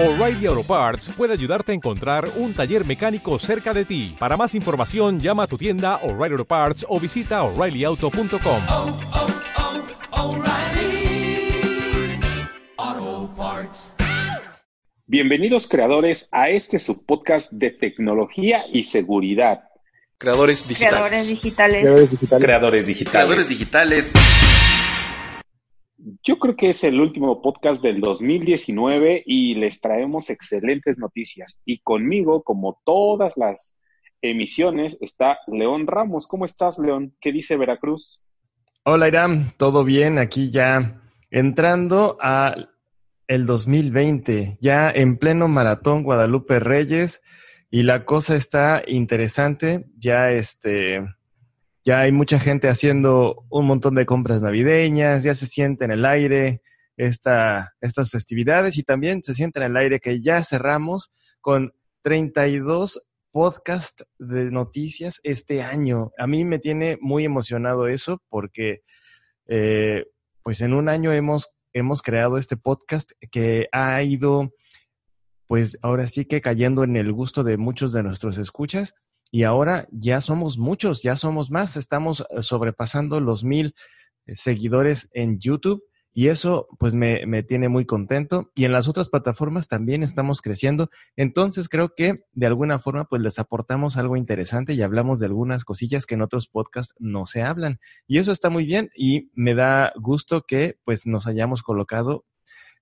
O'Reilly Auto Parts puede ayudarte a encontrar un taller mecánico cerca de ti. Para más información, llama a tu tienda O'Reilly Auto Parts o visita oreillyauto.com. oh, oh, Parts. Bienvenidos creadores a este subpodcast de tecnología y seguridad. Creadores digitales. Creadores digitales. Creadores digitales. Creadores digitales. Yo creo que es el último podcast del 2019 y les traemos excelentes noticias. Y conmigo, como todas las emisiones, está León Ramos. ¿Cómo estás, León? ¿Qué dice Veracruz? Hola Iram, ¿todo bien? Aquí ya entrando a el 2020, ya en pleno maratón Guadalupe Reyes y la cosa está interesante, ya este ya hay mucha gente haciendo un montón de compras navideñas, ya se siente en el aire esta, estas festividades y también se siente en el aire que ya cerramos con 32 podcast de noticias este año. A mí me tiene muy emocionado eso porque eh, pues en un año hemos, hemos creado este podcast que ha ido pues ahora sí que cayendo en el gusto de muchos de nuestros escuchas y ahora ya somos muchos, ya somos más, estamos eh, sobrepasando los mil eh, seguidores en YouTube y eso pues me, me, tiene muy contento y en las otras plataformas también estamos creciendo. Entonces creo que de alguna forma pues les aportamos algo interesante y hablamos de algunas cosillas que en otros podcasts no se hablan y eso está muy bien y me da gusto que pues nos hayamos colocado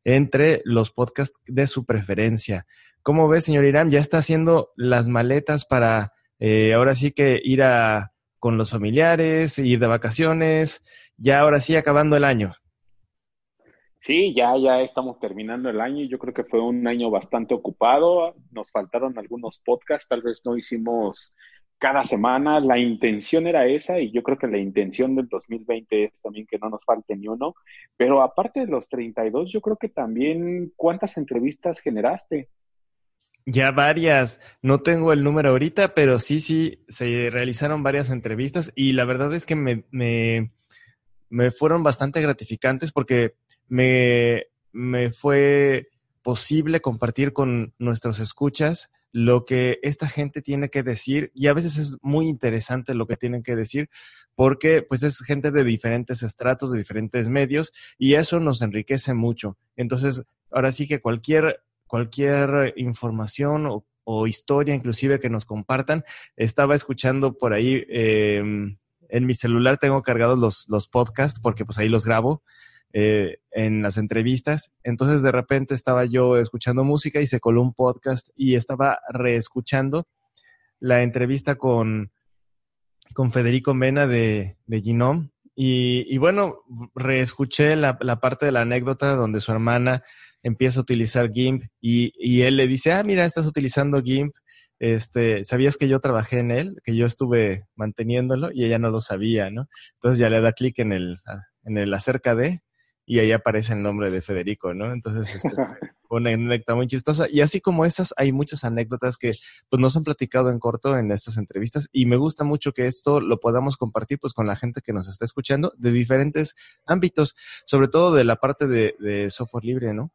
entre los podcasts de su preferencia. ¿Cómo ves, señor Irán? ¿Ya está haciendo las maletas para eh, ahora sí que ir a, con los familiares, ir de vacaciones, ya ahora sí acabando el año. Sí, ya, ya estamos terminando el año. Yo creo que fue un año bastante ocupado. Nos faltaron algunos podcasts, tal vez no hicimos cada semana. La intención era esa y yo creo que la intención del 2020 es también que no nos falte ni uno. Pero aparte de los 32, yo creo que también, ¿cuántas entrevistas generaste? Ya varias, no tengo el número ahorita, pero sí, sí, se realizaron varias entrevistas y la verdad es que me, me, me fueron bastante gratificantes porque me, me fue posible compartir con nuestros escuchas lo que esta gente tiene que decir y a veces es muy interesante lo que tienen que decir porque pues es gente de diferentes estratos, de diferentes medios y eso nos enriquece mucho. Entonces, ahora sí que cualquier cualquier información o, historia inclusive que nos compartan. Estaba escuchando por ahí, eh, en mi celular tengo cargados los, los podcasts porque pues ahí los grabo eh, en las entrevistas. Entonces de repente estaba yo escuchando música y se coló un podcast y estaba reescuchando la entrevista con, con Federico Mena de, de Genome. Y, y, bueno, reescuché la, la parte de la anécdota donde su hermana empieza a utilizar GIMP y, y, él le dice, ah, mira, estás utilizando GIMP, este, ¿sabías que yo trabajé en él? Que yo estuve manteniéndolo y ella no lo sabía, ¿no? Entonces ya le da clic en el, en el acerca de y ahí aparece el nombre de Federico, ¿no? Entonces, este, una anécdota muy chistosa. Y así como esas, hay muchas anécdotas que pues nos han platicado en corto en estas entrevistas y me gusta mucho que esto lo podamos compartir pues con la gente que nos está escuchando de diferentes ámbitos, sobre todo de la parte de, de software libre, ¿no?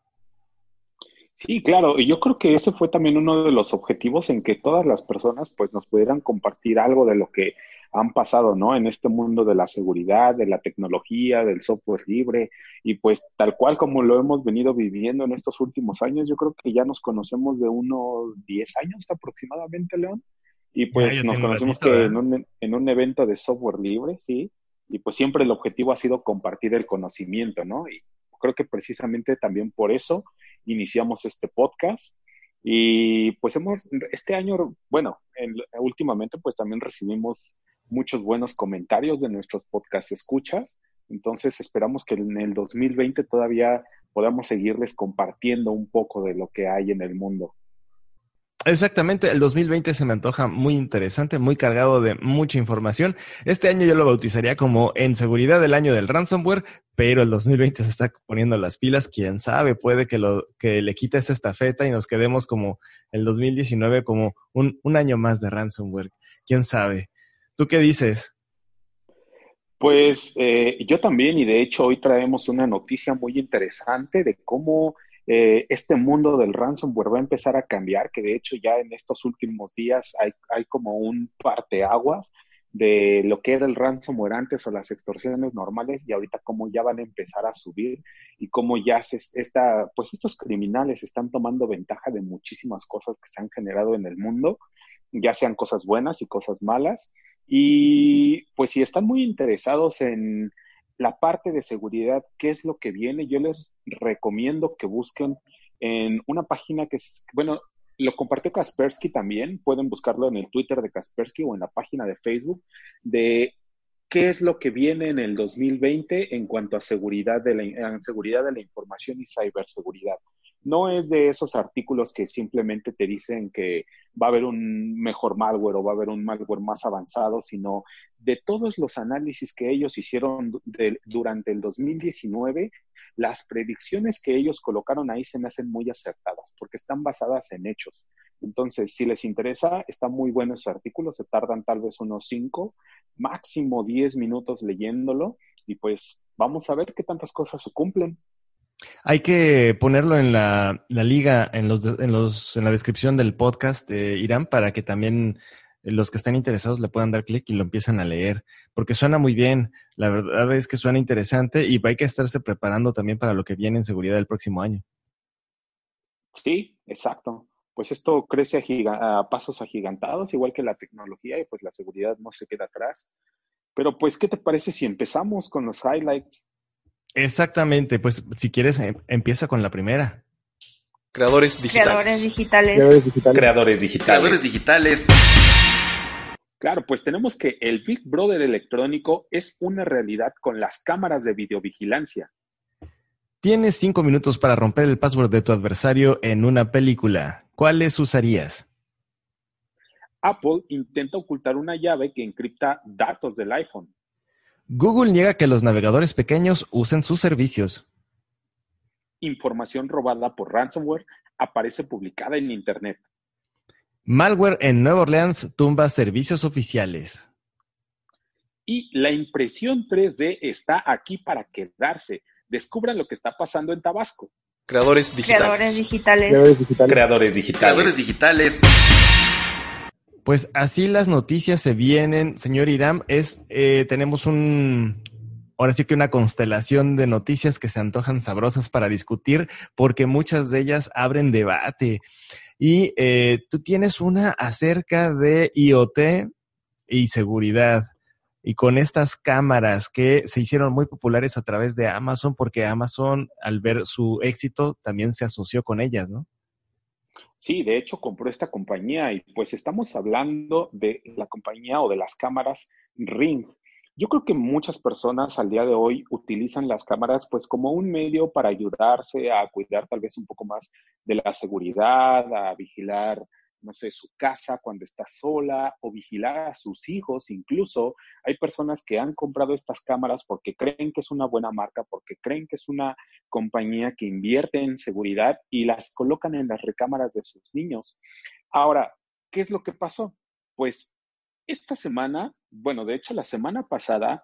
Sí, claro, y yo creo que ese fue también uno de los objetivos en que todas las personas pues nos pudieran compartir algo de lo que han pasado, ¿no? En este mundo de la seguridad, de la tecnología, del software libre y pues tal cual como lo hemos venido viviendo en estos últimos años, yo creo que ya nos conocemos de unos 10 años aproximadamente, León, y pues nos conocemos que en un, en un evento de software libre, sí, y pues siempre el objetivo ha sido compartir el conocimiento, ¿no? Y creo que precisamente también por eso iniciamos este podcast. Y pues hemos, este año, bueno, en, últimamente pues también recibimos muchos buenos comentarios de nuestros podcast escuchas. Entonces esperamos que en el 2020 todavía podamos seguirles compartiendo un poco de lo que hay en el mundo. Exactamente, el 2020 se me antoja muy interesante, muy cargado de mucha información. Este año yo lo bautizaría como en seguridad el año del ransomware, pero el 2020 se está poniendo las pilas, quién sabe, puede que lo que le quite esa estafeta y nos quedemos como el 2019 como un, un año más de ransomware, quién sabe. ¿Tú qué dices? Pues eh, yo también, y de hecho hoy traemos una noticia muy interesante de cómo eh, este mundo del ransomware va a empezar a cambiar, que de hecho ya en estos últimos días hay, hay como un parteaguas de lo que era el ransomware antes o las extorsiones normales y ahorita cómo ya van a empezar a subir y cómo ya se está, pues estos criminales están tomando ventaja de muchísimas cosas que se han generado en el mundo, ya sean cosas buenas y cosas malas. Y pues si están muy interesados en la parte de seguridad, qué es lo que viene, yo les recomiendo que busquen en una página que es, bueno, lo compartió Kaspersky también, pueden buscarlo en el Twitter de Kaspersky o en la página de Facebook, de qué es lo que viene en el 2020 en cuanto a seguridad de la, seguridad de la información y ciberseguridad. No es de esos artículos que simplemente te dicen que va a haber un mejor malware o va a haber un malware más avanzado, sino de todos los análisis que ellos hicieron durante el 2019 las predicciones que ellos colocaron ahí se me hacen muy acertadas porque están basadas en hechos. Entonces, si les interesa, está muy bueno ese artículo, se tardan tal vez unos 5, máximo 10 minutos leyéndolo y pues vamos a ver qué tantas cosas se cumplen. Hay que ponerlo en la, liga, en, los, en, los, en la descripción del podcast, de Irán, para que también los que estén interesados le puedan dar clic y lo empiezan a leer, porque suena muy bien. La verdad es que suena interesante y hay que estarse preparando también para lo que viene en seguridad el próximo año. Sí, exacto. Pues esto crece a, pasos agigantados, igual que la tecnología, y pues la seguridad no se queda atrás. Pero pues, ¿qué te parece si empezamos con los highlights? Exactamente, pues si quieres, em, empieza con la primera. Creadores digitales. Creadores digitales. Creadores digitales. Creadores digitales. Creadores digitales. Claro, pues tenemos que el Big Brother electrónico es una realidad con las cámaras de videovigilancia. Tienes cinco minutos para romper el password de tu adversario en una película. ¿Cuáles usarías? Apple intenta ocultar una llave que encripta datos del iPhone. Google niega que los navegadores pequeños usen sus servicios. Información robada por ransomware aparece publicada en Internet. Malware en Nueva Orleans tumba servicios oficiales. Y la impresión 3D está aquí para quedarse. Descubran lo que está pasando en Tabasco. Creadores digitales. Creadores digitales. Creadores digitales. Creadores digitales. Creadores digitales. Pues así las noticias se vienen, señor Iram. Es, eh, tenemos un, ahora sí que una constelación de noticias que se antojan sabrosas para discutir, porque muchas de ellas abren debate. Y eh, tú tienes una acerca de IoT y seguridad. Y con estas cámaras que se hicieron muy populares a través de Amazon, porque Amazon, al ver su éxito, también se asoció con ellas, ¿no? Sí, de hecho compró esta compañía y pues estamos hablando de la compañía o de las cámaras Ring. Yo creo que muchas personas al día de hoy utilizan las cámaras pues como un medio para ayudarse a cuidar tal vez un poco más de la seguridad, a vigilar, no sé, su casa cuando está sola o vigilar a sus hijos. Incluso hay personas que han comprado estas cámaras porque creen que es una buena marca, porque creen que es una compañía que invierte en seguridad y las colocan en las recámaras de sus niños. Ahora, ¿qué es lo que pasó? Pues esta semana, bueno, de hecho la semana pasada,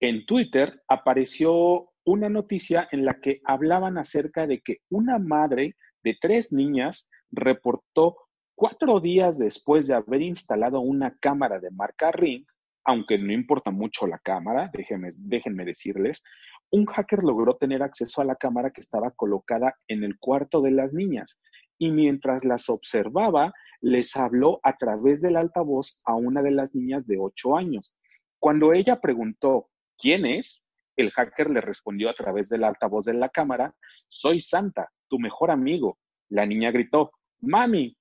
en Twitter apareció una noticia en la que hablaban acerca de que una madre de tres niñas reportó cuatro días después de haber instalado una cámara de marca Ring, aunque no importa mucho la cámara, déjenme, decirles, un hacker logró tener acceso a la cámara que estaba colocada en el cuarto de las niñas y mientras las observaba, les habló a través del altavoz a una de las niñas de 8 años. Cuando ella preguntó, ¿quién es? El hacker le respondió a través del altavoz de la cámara, soy Santa, tu mejor amigo. La niña gritó, mami.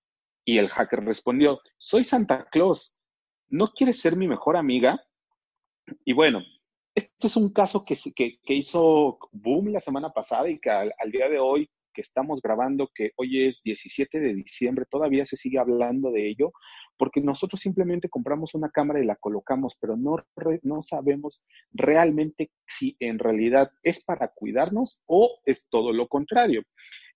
Y el hacker respondió, soy Santa Claus, ¿no quieres ser mi mejor amiga? Y bueno, este es un caso que, hizo boom la semana pasada y que al día de hoy que estamos grabando, que hoy es 17 de diciembre, todavía se sigue hablando de ello, porque nosotros simplemente compramos una cámara y la colocamos, pero no, no sabemos realmente si en realidad es para cuidarnos o es todo lo contrario.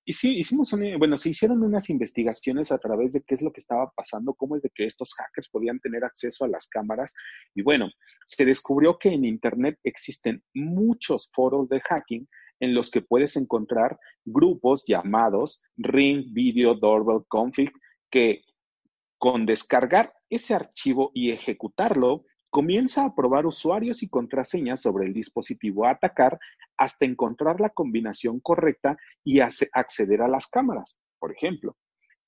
Y sí, hicimos bueno, se hicieron unas investigaciones a través de qué es lo que estaba pasando, cómo es de que estos hackers podían tener acceso a las cámaras. Y bueno, se descubrió que en Internet existen muchos foros de hacking en los que puedes encontrar grupos llamados Ring Video Doorbell Config que con descargar ese archivo y ejecutarlo, comienza a probar usuarios y contraseñas sobre el dispositivo a atacar hasta encontrar la combinación correcta y acceder a las cámaras, por ejemplo.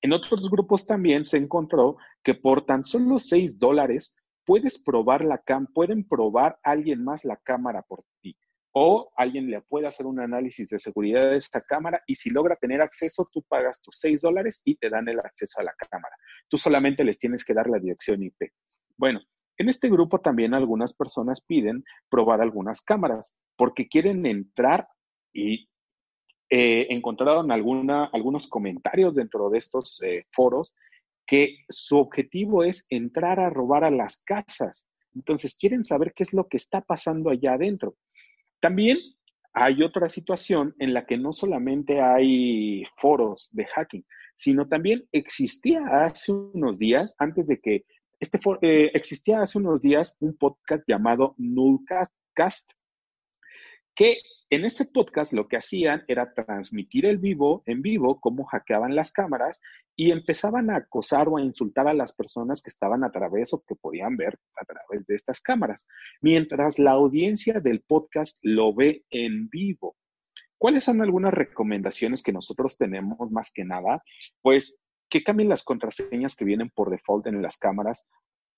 En otros grupos también se encontró que por tan solo 6 dólares puedes probar la cam, pueden probar alguien más la cámara por ti o alguien le puede hacer un análisis de seguridad de esa cámara y si logra tener acceso, tú pagas tus 6 dólares y te dan el acceso a la cámara. Tú solamente les tienes que dar la dirección IP. Bueno, en este grupo también algunas personas piden probar algunas cámaras porque quieren entrar y eh, encontraron alguna, algunos comentarios dentro de estos eh, foros que su objetivo es entrar a robar a las casas. Entonces quieren saber qué es lo que está pasando allá adentro. También hay otra situación en la que no solamente hay foros de hacking, sino también existía hace unos días, antes de que este eh, existía hace unos días un podcast llamado Nullcast, que en ese podcast lo que hacían era transmitir el vivo, en vivo, cómo hackeaban las cámaras y empezaban a acosar o a insultar a las personas que estaban a través o que podían ver a través de estas cámaras, mientras la audiencia del podcast lo ve en vivo. ¿Cuáles son algunas recomendaciones que nosotros tenemos más que nada? Pues que cambien las contraseñas que vienen por default en las cámaras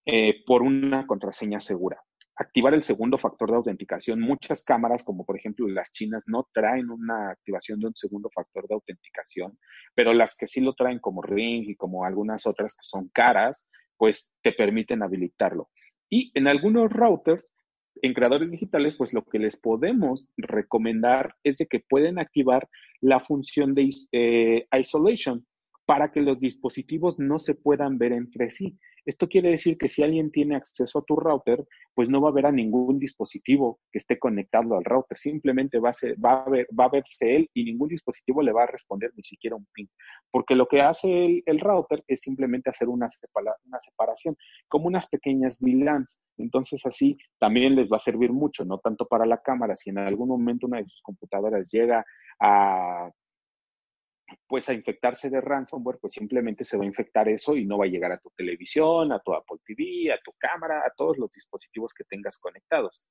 eh, por una contraseña segura activar el segundo factor de autenticación. Muchas cámaras, como por ejemplo las chinas, no traen una activación de un segundo factor de autenticación, pero las que sí lo traen como Ring y como algunas otras que son caras, pues te permiten habilitarlo. Y en algunos routers, en creadores digitales, pues lo que les podemos recomendar es de que pueden activar la función de eh, isolation para que los dispositivos no se puedan ver entre sí. Esto quiere decir que si alguien tiene acceso a tu router, pues no va a ver a ningún dispositivo que esté conectado al router. Simplemente va a, va a, ver, va a verse él y ningún dispositivo le va a responder ni siquiera un ping. Porque lo que hace el, router es simplemente hacer una, una separación, como unas pequeñas VLANs. Entonces así también les va a servir mucho, no tanto para la cámara, si en algún momento una de sus computadoras llega a pues a infectarse de ransomware, pues simplemente se va a infectar eso y no va a llegar a tu televisión, a tu Apple TV, a tu cámara, a todos los dispositivos que tengas conectados.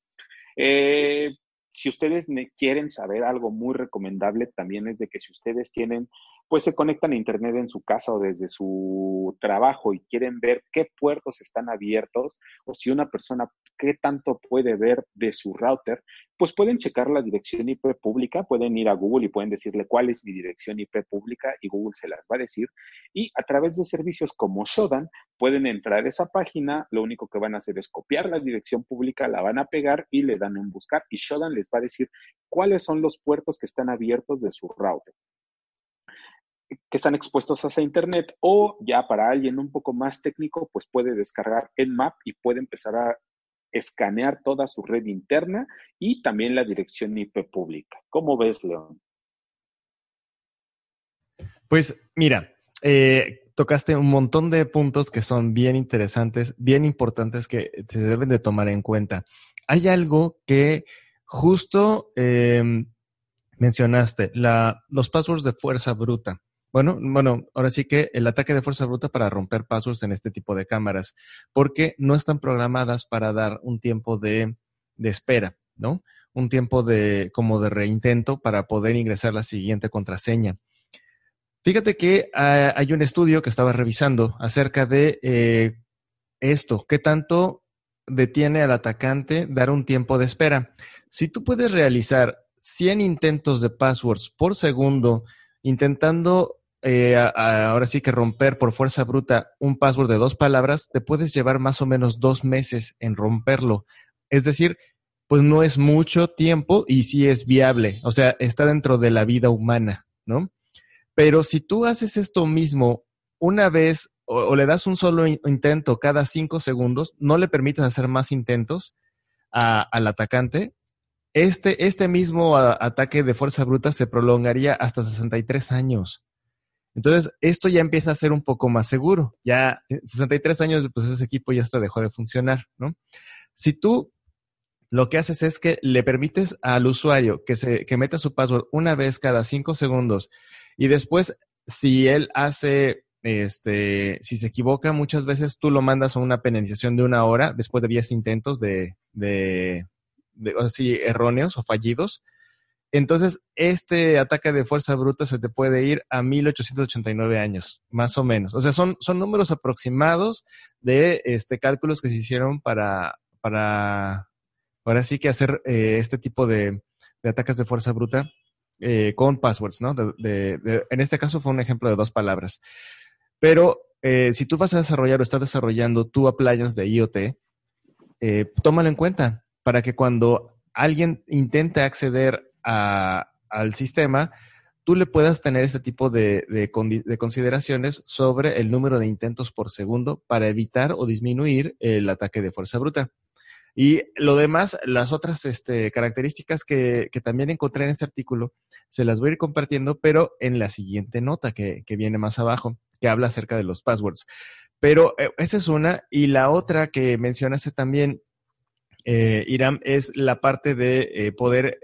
Eh, si ustedes quieren saber algo muy recomendable, también es de que si ustedes tienen pues se conectan a Internet en su casa o desde su trabajo y quieren ver qué puertos están abiertos o si una persona qué tanto puede ver de su router, pues pueden checar la dirección IP pública, pueden ir a Google y pueden decirle cuál es mi dirección IP pública y Google se las va a decir. Y a través de servicios como Shodan pueden entrar a esa página, lo único que van a hacer es copiar la dirección pública, la van a pegar y le dan en buscar y Shodan les va a decir cuáles son los puertos que están abiertos de su router que están expuestos hacia Internet o ya para alguien un poco más técnico, pues puede descargar Nmap y puede empezar a escanear toda su red interna y también la dirección IP pública. ¿Cómo ves, León? Pues mira, eh, tocaste un montón de puntos que son bien interesantes, bien importantes que se deben de tomar en cuenta. Hay algo que justo em, mencionaste, los passwords de fuerza bruta. Bueno, bueno, ahora sí que el ataque de fuerza bruta para romper pasos en este tipo de cámaras, porque no están programadas para dar un tiempo de, de espera, ¿no? Un tiempo de como de reintento para poder ingresar la siguiente contraseña. Fíjate que ah, hay un estudio que estaba revisando acerca de eh, esto, qué tanto detiene al atacante dar un tiempo de espera. Si tú puedes realizar 100 intentos de passwords por segundo intentando eh, ahora sí que romper por fuerza bruta un password de dos palabras, te puedes llevar más o menos dos meses en romperlo. Es decir, pues no es mucho tiempo y sí es viable, o sea, está dentro de la vida humana, ¿no? Pero si tú haces esto mismo una vez o, le das un solo intento cada cinco segundos, no le permites hacer más intentos al atacante, este, este mismo ataque de fuerza bruta se prolongaría hasta 63 años. Entonces, esto ya empieza a ser un poco más seguro. Ya 63 años, pues ese equipo ya hasta dejó de funcionar, ¿no? Si tú lo que haces es que le permites al usuario que, se, que meta su password una vez cada cinco segundos y después, si él hace, este, si se equivoca, muchas veces tú lo mandas a una penalización de una hora después de 10 intentos de, de, de así, erróneos o fallidos. Entonces, este ataque de fuerza bruta se te puede ir a 1889 años, más o menos. O sea, son, son números aproximados de este, cálculos que se hicieron para, para ahora sí que hacer eh, este tipo de, de, ataques de fuerza bruta eh, con passwords, ¿no? En este caso fue un ejemplo de dos palabras. Pero eh, si tú vas a desarrollar o estás desarrollando tu appliance de IoT, tómalo en cuenta para que cuando alguien intente acceder al sistema, tú le puedas tener este tipo de, de, de, consideraciones sobre el número de intentos por segundo para evitar o disminuir el ataque de fuerza bruta. Y lo demás, las otras este, características que, también encontré en este artículo, se las voy a ir compartiendo, pero en la siguiente nota que, que viene más abajo, que habla acerca de los passwords. Pero eh, esa es una. Y la otra que mencionaste también, eh, Iram, es la parte de eh, poder,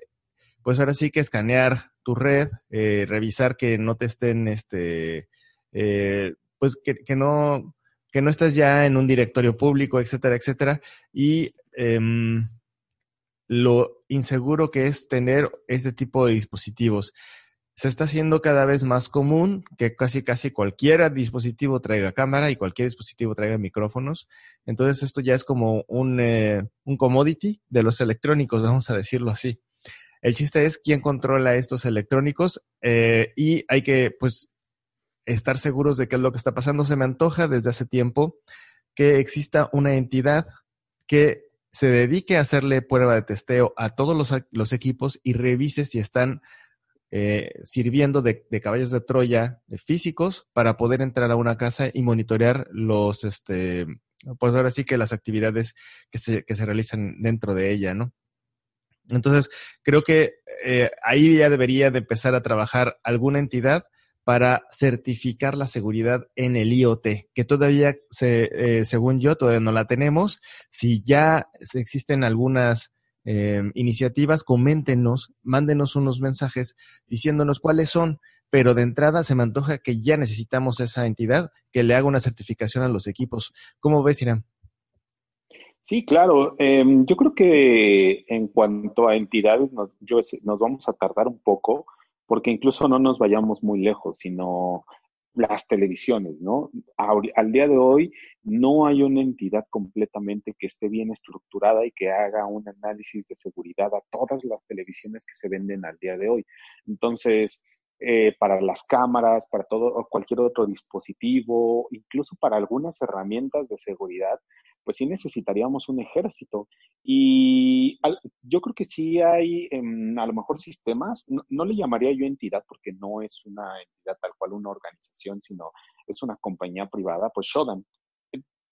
pues ahora sí que escanear tu red, eh, revisar que no te estén, este, eh, pues que, no que no estás ya en un directorio público, etcétera, etcétera. Y eh, lo inseguro que es tener este tipo de dispositivos. Se está haciendo cada vez más común que casi casi cualquier dispositivo traiga cámara y cualquier dispositivo traiga micrófonos. Entonces esto ya es como un, eh, un commodity de los electrónicos, vamos a decirlo así. El chiste es quién controla estos electrónicos eh, y hay que pues estar seguros de qué es lo que está pasando. Se me antoja desde hace tiempo que exista una entidad que se dedique a hacerle prueba de testeo a todos los, equipos y revise si están eh, sirviendo de, de, caballos de Troya de físicos para poder entrar a una casa y monitorear los, este, pues ahora sí que las actividades que se, que se realizan dentro de ella, ¿no? Entonces, creo que eh, ahí ya debería de empezar a trabajar alguna entidad para certificar la seguridad en el IoT, que todavía, se, eh, según yo, todavía no la tenemos. Si ya existen algunas eh, iniciativas, coméntenos, mándenos unos mensajes diciéndonos cuáles son, pero de entrada se me antoja que ya necesitamos esa entidad que le haga una certificación a los equipos. ¿Cómo ves, Irán? Sí, claro. Eh, yo creo que en cuanto a entidades, nos, yo, nos vamos a tardar un poco porque incluso no nos vayamos muy lejos, sino las televisiones, ¿no? Al día de hoy no hay una entidad completamente que esté bien estructurada y que haga un análisis de seguridad a todas las televisiones que se venden al día de hoy. Entonces, eh, para las cámaras, para todo cualquier otro dispositivo, incluso para algunas herramientas de seguridad, pues sí necesitaríamos un ejército. Y al, yo creo que sí hay eh, a lo mejor sistemas, no, no, le llamaría yo entidad porque no es una entidad tal cual una organización, sino es una compañía privada, pues Shodan.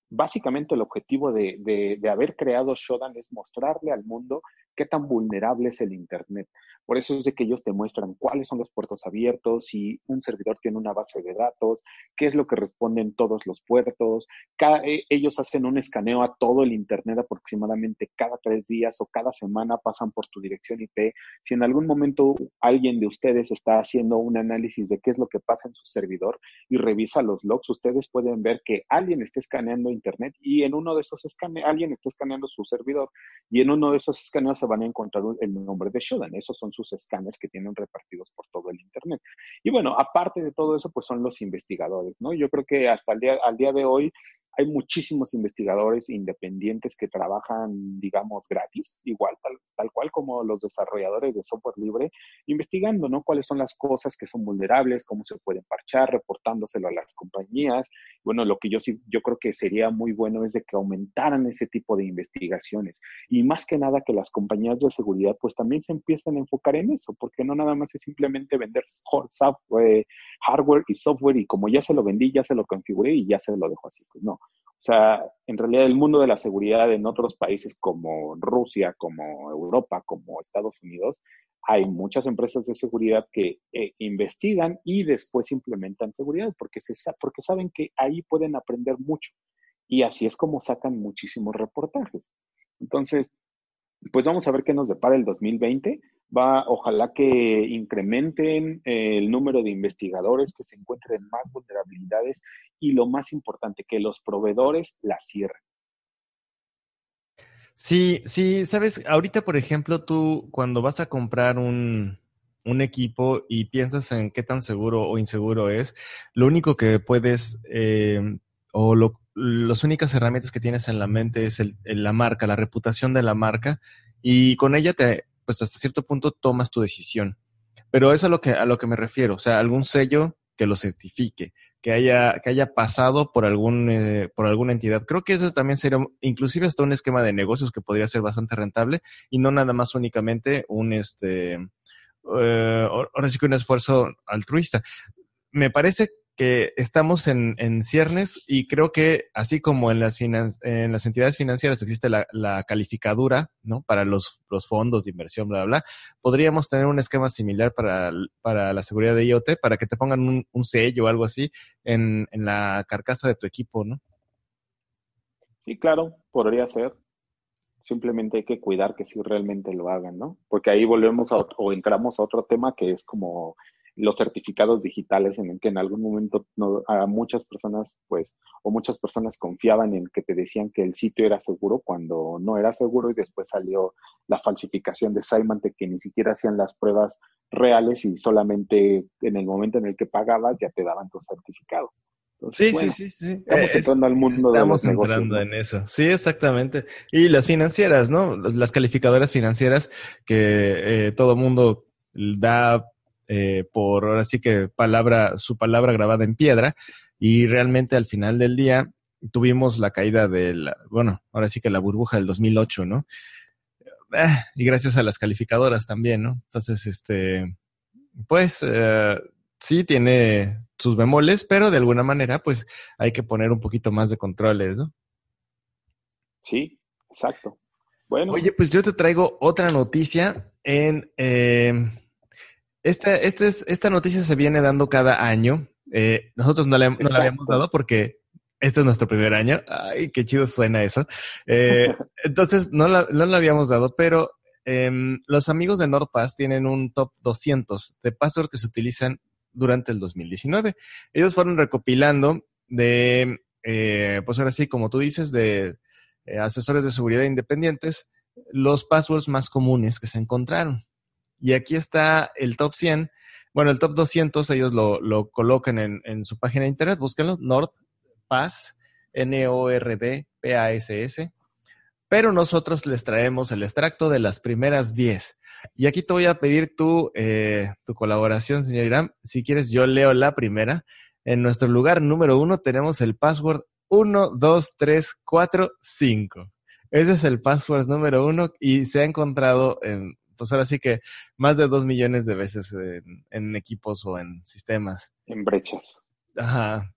Básicamente el objetivo de, de, de haber creado Shodan es mostrarle al mundo qué tan vulnerable es el Internet. Por eso es de que ellos te muestran cuáles son los puertos abiertos, si un servidor tiene una base de datos, qué es lo que responden todos los puertos. Eh, ellos hacen un escaneo a todo el Internet aproximadamente cada tres días o cada semana pasan por tu dirección IP. Si en algún momento alguien de ustedes está haciendo un análisis de qué es lo que pasa en su servidor y revisa los logs, ustedes pueden ver que alguien está escaneando Internet y en uno de esos escaneos, alguien está escaneando su servidor y en uno de esos escaneos van a encontrar el nombre de Shodan. Esos son sus escáneres que tienen repartidos por todo el Internet. Y bueno, aparte de todo eso, pues son los investigadores, ¿no? Yo creo que hasta el día, al día de hoy hay muchísimos investigadores independientes que trabajan, digamos, gratis, igual, tal, tal, cual como los desarrolladores de software libre, investigando, ¿no? Cuáles son las cosas que son vulnerables, cómo se pueden parchar, reportándoselo a las compañías. Bueno, lo que yo sí, yo creo que sería muy bueno es de que aumentaran ese tipo de investigaciones. Y más que nada que las compañías de seguridad, pues también se empiecen a enfocar en eso, porque no nada más es simplemente vender hardware y software y como ya se lo vendí, ya se lo configuré y ya se lo dejo así. Pues no. O sea, en realidad el mundo de la seguridad en otros países como Rusia, como Europa, como Estados Unidos, hay muchas empresas de seguridad que eh, investigan y después implementan seguridad porque, se, porque saben que ahí pueden aprender mucho. Y así es como sacan muchísimos reportajes. Entonces, pues vamos a ver qué nos depara el 2020. Va, ojalá que incrementen eh, el número de investigadores, que se encuentren más vulnerabilidades y lo más importante, que los proveedores las cierren. Sí, sí, sabes, ahorita, por ejemplo, tú cuando vas a comprar un, un equipo y piensas en qué tan seguro o inseguro es, lo único que puedes, eh, o lo, las únicas herramientas que tienes en la mente es el, la marca, la reputación de la marca, y con ella te, pues hasta cierto punto tomas tu decisión. Pero eso es a lo que, a lo que me refiero, o sea, algún sello que lo certifique, que haya, que haya pasado por algún, eh, por alguna entidad. Creo que eso también sería, inclusive hasta un esquema de negocios que podría ser bastante rentable y no nada más únicamente un, este, eh, ahora sí que un esfuerzo altruista. Me parece que estamos en, en ciernes y creo que así como en las, en las entidades financieras existe la, la, calificadura, ¿no? Para los, los fondos de inversión, bla, bla, bla, podríamos tener un esquema similar para, para la seguridad de IoT, para que te pongan un, un sello o algo así en, en la carcasa de tu equipo, ¿no? Sí, claro, podría ser. Simplemente hay que cuidar que sí realmente lo hagan, ¿no? Porque ahí volvemos a, o entramos a otro tema que es como los certificados digitales en el que en algún momento no, a muchas personas, pues, o muchas personas confiaban en que te decían que el sitio era seguro cuando no era seguro y después salió la falsificación de Symantec que ni siquiera hacían las pruebas reales y solamente en el momento en el que pagabas ya te daban tu certificado. Entonces, sí, bueno, sí, sí, sí, Estamos entrando al mundo de los negocios. Estamos entrando en eso. Sí, exactamente. Y las financieras, ¿no? Las calificadoras financieras que eh, todo mundo da eh, por ahora sí que palabra, su palabra grabada en piedra, y realmente al final del día tuvimos la caída del, bueno, ahora sí que la burbuja del 2008, ¿no? Eh, y gracias a las calificadoras también, ¿no? Entonces, este, pues, eh, sí tiene sus bemoles, pero de alguna manera, pues, hay que poner un poquito más de controles, ¿no? Sí, exacto. Bueno. Oye, pues yo te traigo otra noticia en, eh, esta, esta, es, esta noticia se viene dando cada año. Eh, nosotros no, le, no la habíamos dado porque este es nuestro primer año. Ay, qué chido suena eso. Eh, entonces, no la, no la habíamos dado, pero eh, los amigos de NordPass tienen un top 200 de password que se utilizan durante el 2019. Ellos fueron recopilando de, eh, pues ahora sí, como tú dices, de eh, asesores de seguridad independientes, los passwords más comunes que se encontraron. Y aquí está el top 100. Bueno, el top 200 ellos lo, lo colocan en, en, su página de internet. Búsquenlo, NordPass, N-O-R-D-P-A-S-S. Pero nosotros les traemos el extracto de las primeras 10. Y aquí te voy a pedir tu, eh, tu colaboración, señor Irán. Si quieres, yo leo la primera. En nuestro lugar número uno tenemos el password 1, 2, 3, 4, 5. Ese es el password número uno y se ha encontrado en pues ahora sí que más de dos millones de veces en, en equipos o en sistemas. En brechas. Ajá.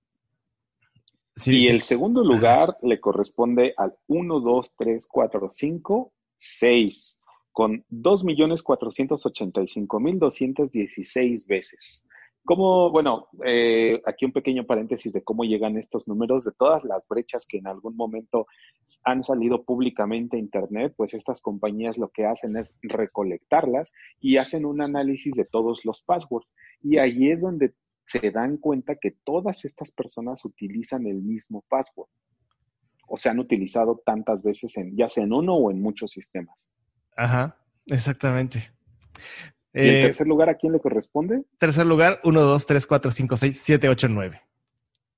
Sí, y sí. el segundo lugar Ajá. le corresponde al 1, 2, 3, 4, 5, 6, con 2.485.216 veces. ¿Cómo, bueno, eh, aquí un pequeño paréntesis de cómo llegan estos números, de todas las brechas que en algún momento han salido públicamente a Internet, pues estas compañías lo que hacen es recolectarlas y hacen un análisis de todos los passwords. Y ahí es donde se dan cuenta que todas estas personas utilizan el mismo password. O se han utilizado tantas veces, en, ya sea en uno o en muchos sistemas. Ajá, exactamente. ¿Y el eh, tercer lugar a quién le corresponde? Tercer lugar, 1, 2, 3, 4, 5, 6, 7, 8, 9.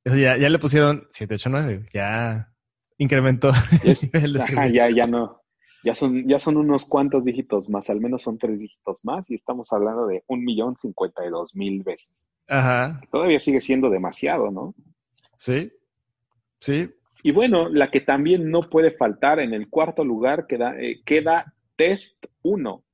Eso ya, ya le pusieron 7, 8, 9. Ya incrementó el nivel de ajá, ya, ya no. Ya son, ya son unos cuantos dígitos más, al menos son tres dígitos más, y estamos hablando de un millón cincuenta y dos mil veces. Ajá. Todavía sigue siendo demasiado, ¿no? Sí, sí. Y bueno, la que también no puede faltar en el cuarto lugar queda, eh, queda Test 1.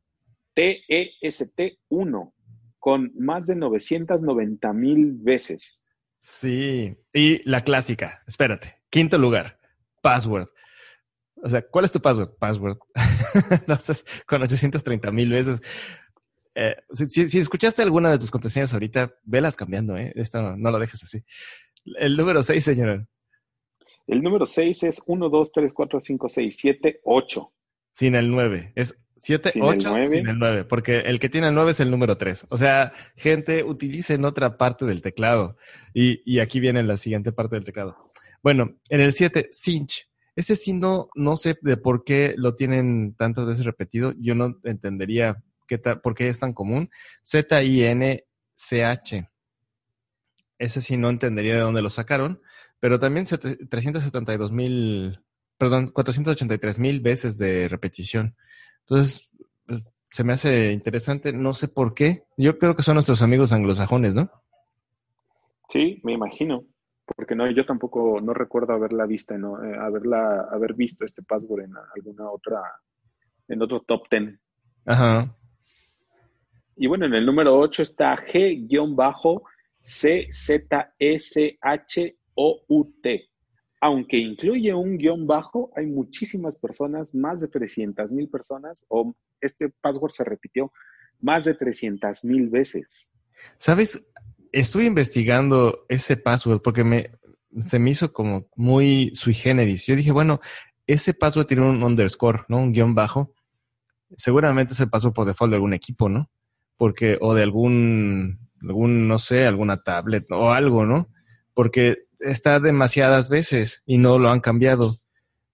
TEST1 con más de 990 mil veces. Sí, y la clásica, espérate, quinto lugar, password. O sea, ¿cuál es tu password? Password. Entonces, con 830 mil veces. Eh, si, si, escuchaste alguna de tus contestaciones ahorita, velas cambiando, ¿eh? Esto no, no lo dejes así. El número 6, señora. El número 6 es 1, 2, 3, 4, 5, 6, 7, 8. sin el 9. Es 7, Sin el 8 nueve. sin el 9, porque el que tiene el 9 es el número 3. O sea, gente, utilicen otra parte del teclado. Y, y aquí viene la siguiente parte del teclado. Bueno, en el 7, Cinch. Ese sí no, no sé de por qué lo tienen tantas veces repetido. Yo no entendería qué por qué es tan común. Z-I-N-C-H. Ese sí no entendería de dónde lo sacaron. Pero también sete- 372 mil, perdón, 483 mil veces de repetición. Entonces, pues, se me hace interesante. No sé por qué. Yo creo que son nuestros amigos anglosajones, ¿no? Sí, me imagino. Porque no, yo tampoco no recuerdo haberla vista, ¿no? Eh, haberla, haber visto este password en alguna otra, en otro top 10. Ajá. Y bueno, en el número 8 está G-CZSHOUT. Aunque incluye un guion bajo, hay muchísimas personas, más de 300 mil personas, o este password se repitió más de 300 mil veces. ¿Sabes? Estuve investigando ese password porque me, se me hizo como muy sui generis. Yo dije, bueno, ese password tiene un underscore, ¿no? Un guion bajo. Seguramente el password por default de algún equipo, ¿no? Porque, o de algún, algún, no sé, alguna tablet o algo, ¿no? Porque está demasiadas veces y no lo han cambiado.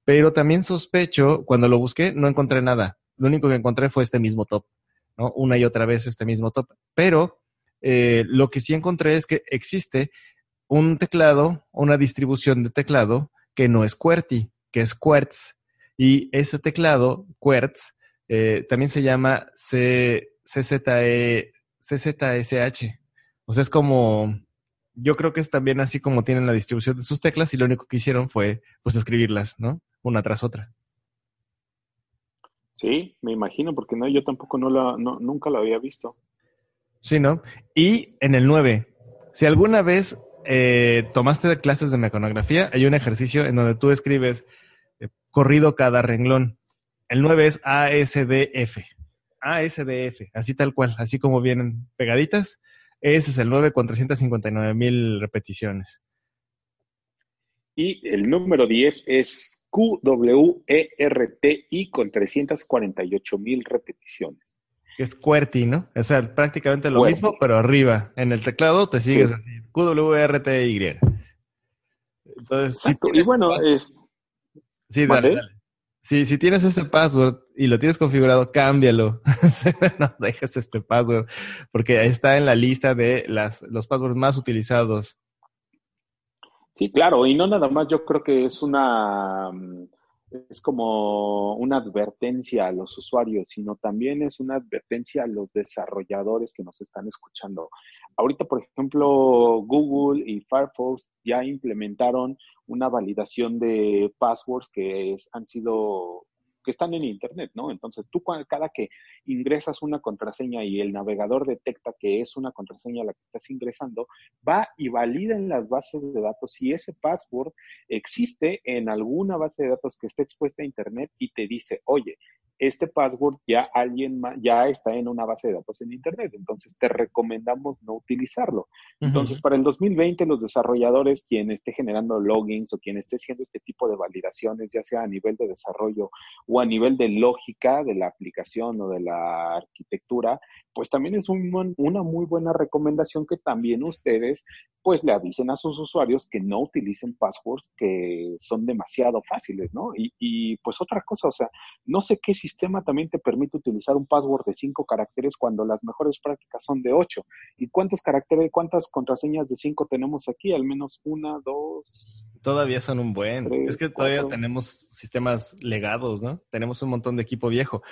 Pero también sospecho, cuando lo busqué, no encontré nada. Lo único que encontré fue este mismo top, ¿no? Una y otra vez este mismo top. Pero eh, lo que sí encontré es que existe un teclado, una distribución de teclado que no es QWERTY, que es Quartz. Y ese teclado, Quartz, eh, también se llama C, CZE, CZSH. O sea, es como, yo creo que es también así como tienen la distribución de sus teclas y lo único que hicieron fue, pues, escribirlas, ¿no? Una tras otra. Sí, me imagino, porque no, yo tampoco no la, no, nunca la había visto. Sí, ¿no? Y en el 9, si alguna vez eh, tomaste clases de mecanografía, hay un ejercicio en donde tú escribes eh, corrido cada renglón. El 9 es ASDF. ASDF, así tal cual, así como vienen pegaditas. Ese es el 9 con 359 mil repeticiones. Y el número 10 es QWERTI con 348 mil repeticiones. Es QWERTY, ¿no? O sea, prácticamente lo QWERTY. mismo, pero arriba. En el teclado te sigues Sí. así. QWERTY. Entonces, sí. Y bueno, es, Sí, dale, dale. Sí, si tienes ese password y lo tienes configurado, cámbialo. no dejes este password porque está en la lista de las, los passwords más utilizados. Sí, claro, y no nada más, yo creo que es una, mm, es como una advertencia a los usuarios, sino también es una advertencia a los desarrolladores que nos están escuchando. Ahorita, por ejemplo, Google y Firefox ya implementaron una validación de passwords que es- han sido, que están en Internet, ¿no? Entonces, tú cada que ingresas una contraseña y el navegador detecta que es una contraseña a la que estás ingresando, va y valida en las bases de datos si ese password existe en alguna base de datos que esté expuesta a Internet y te dice, oye, este password ya alguien ya está en una base de datos en Internet, entonces te recomendamos no utilizarlo. Entonces, para el 2020, los desarrolladores, quien esté generando logins o quien esté haciendo este tipo de validaciones, ya sea a nivel de desarrollo o a nivel de lógica de la aplicación o de la arquitectura, pues también es un una muy buena recomendación que también ustedes pues le avisen a sus usuarios que no utilicen passwords que son demasiado fáciles, ¿no? Y, y, pues otra cosa, o sea, no sé qué sistema también te permite utilizar un password de cinco caracteres cuando las mejores prácticas son de ocho. ¿Y cuántos caracteres, cuántas contraseñas de cinco tenemos aquí? Al menos una, dos. Todavía son un buen. Tres, es que todavía cuatro. tenemos sistemas legados, ¿no? Tenemos un montón de equipo viejo.